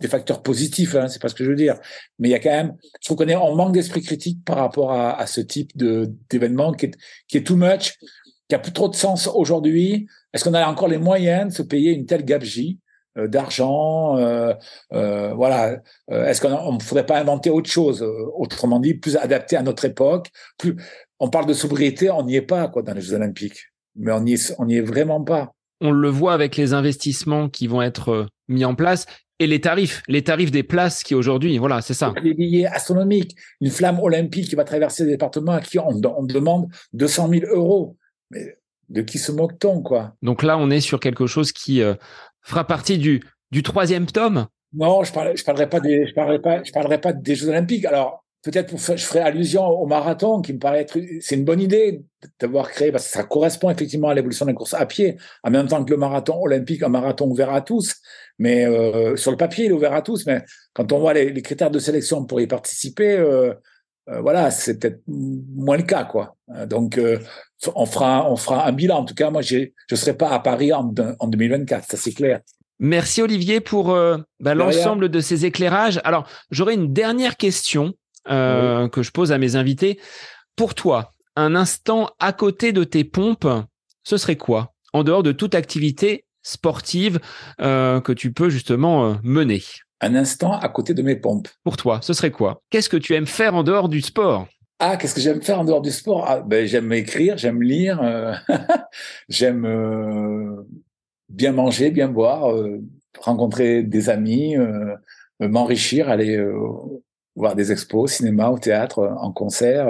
des facteurs positifs, hein, c'est pas ce que je veux dire, mais il y a quand même, je trouve qu'on est en manque d'esprit critique par rapport à, à ce type d'événement qui est, qui est too much, qui a plus trop de sens aujourd'hui. Est-ce qu'on a encore les moyens de se payer une telle gabegie? D'argent, euh, euh, voilà. Euh, est-ce qu'on ne faudrait pas inventer autre chose, autrement dit, plus adapté à notre époque Plus, on parle de sobriété, on n'y est pas quoi dans les Jeux Olympiques, mais on n'y est, on n'y est vraiment pas. On le voit avec les investissements qui vont être mis en place et les tarifs, les tarifs des places qui aujourd'hui, voilà, c'est ça. Les billets astronomiques, une flamme olympique qui va traverser les départements à qui on, on demande 200 000 euros. Mais de qui se moque-t-on, quoi? Donc là, on est sur quelque chose qui euh, fera partie du, du troisième tome? Non, je ne parlerai, pas des, je parlerai, parlerai pas des Jeux Olympiques. Alors, peut-être je ferai allusion au marathon, qui me paraît être, c'est une bonne idée d'avoir créé, parce que ça correspond effectivement à l'évolution de la course à pied, en même temps que le marathon olympique, un marathon ouvert à tous. Mais euh, sur le papier, il est ouvert à tous. Mais quand on voit les, critères de sélection pour y participer, euh, voilà, c'est peut-être moins le cas, quoi. Euh, donc, euh, on fera, on fera un bilan. En tout cas, moi, je ne serai pas à Paris en, en 2024, ça c'est clair. Merci Olivier pour euh, bah, l'ensemble de ces éclairages. Alors, j'aurais une dernière question euh, oui. que je pose à mes invités. Pour toi, un instant à côté de tes pompes, ce serait quoi En dehors de toute activité sportive euh, que tu peux justement mener? Un instant à côté de mes pompes. Pour toi, ce serait quoi? Qu'est-ce que tu aimes faire en dehors du sport? Ah, qu'est-ce que j'aime faire en dehors du sport? Ah, ben, J'aime écrire, j'aime lire, euh, j'aime euh, bien manger, bien boire, euh, rencontrer des amis, m'enrichir, aller voir des expos, cinéma, au théâtre, en concert.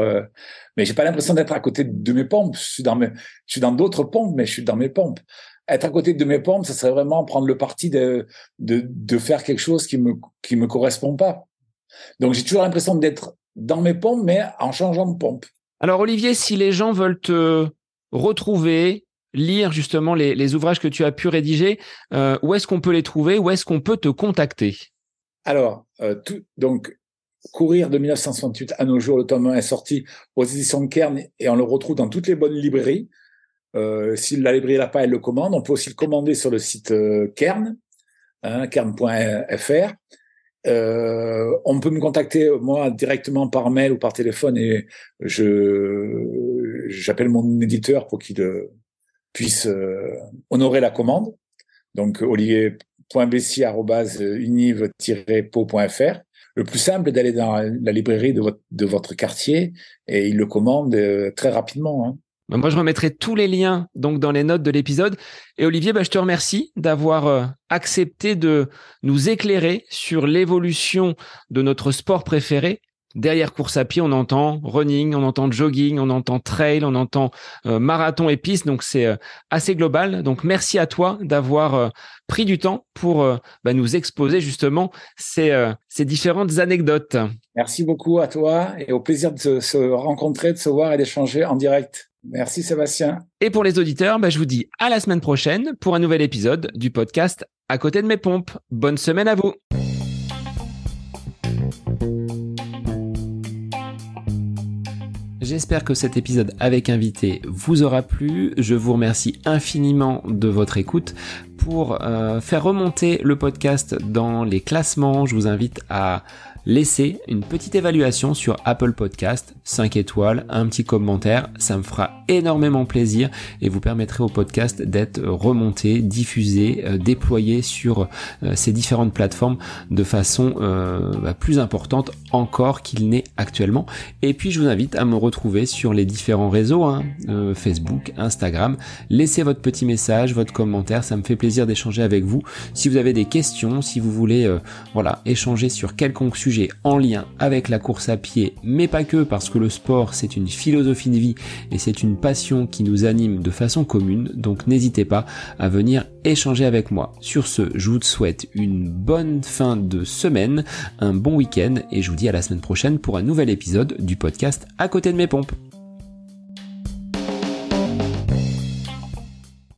Mais j'ai pas l'impression d'être à côté de mes pompes. Je suis dans mes, je suis dans d'autres pompes, mais je suis dans mes pompes. Être à côté de mes pompes, ça serait vraiment prendre le parti de, de, de faire quelque chose qui me, qui me correspond pas. Donc j'ai toujours l'impression d'être dans mes pompes, mais en changeant de pompe. Alors Olivier, si les gens veulent te retrouver, lire justement les, ouvrages que tu as pu rédiger, euh, où est-ce qu'on peut les trouver? Où est-ce qu'on peut te contacter? Alors, euh, tout, donc, Courir de 1968 à nos jours, le tome 1 est sorti aux éditions de Kern et on le retrouve dans toutes les bonnes librairies. Euh, si la librairie l'a pas, elle le commande. On peut aussi le commander sur le site Kern, hein, kern.fr. Euh, on peut me contacter moi directement par mail ou par téléphone et je j'appelle mon éditeur pour qu'il euh, puisse euh, honorer la commande. Donc olivier.bessier@univ-po.fr. Le plus simple est d'aller dans la librairie de votre, de votre quartier et il le commande très rapidement. Hein. Bah, moi, je remettrai tous les liens donc dans les notes de l'épisode. Et Olivier, bah, je te remercie d'avoir euh, accepté de nous éclairer sur l'évolution de notre sport préféré. Derrière course à pied, on entend running, on entend jogging, on entend trail, on entend euh, marathon et piste. Donc c'est euh, assez global. Donc merci à toi d'avoir pris du temps pour bah, nous exposer justement ces, ces différentes anecdotes. Merci beaucoup à toi et au plaisir de se rencontrer, de se voir et d'échanger en direct. Merci Sébastien. Et pour les auditeurs, bah, je vous dis à la semaine prochaine pour un nouvel épisode du podcast À côté de mes pompes. Bonne semaine à vous. J'espère que cet épisode avec invité vous aura plu. Je vous remercie infiniment de votre écoute. Pour euh, faire remonter le podcast dans les classements, je vous invite à laissez une petite évaluation sur Apple Podcast, 5 étoiles, un petit commentaire, ça me fera énormément plaisir et vous permettrez au podcast d'être remonté, diffusé, euh, déployé sur euh, ces différentes plateformes de façon euh, bah, plus importante encore qu'il n'est actuellement. Et puis je vous invite à me retrouver sur les différents réseaux, hein, Facebook, Instagram. Laissez votre petit message, votre commentaire, ça me fait plaisir d'échanger avec vous. Si vous avez des questions, si vous voulez voilà échanger sur quelconque sujet en lien avec la course à pied, mais pas que, parce que le sport c'est une philosophie de vie et c'est une passion qui nous anime de façon commune, donc n'hésitez pas à venir échanger avec moi. Sur ce, je vous souhaite une bonne fin de semaine, un bon week-end et je vous dis à la semaine prochaine pour un nouvel épisode du podcast à côté de mes pompes.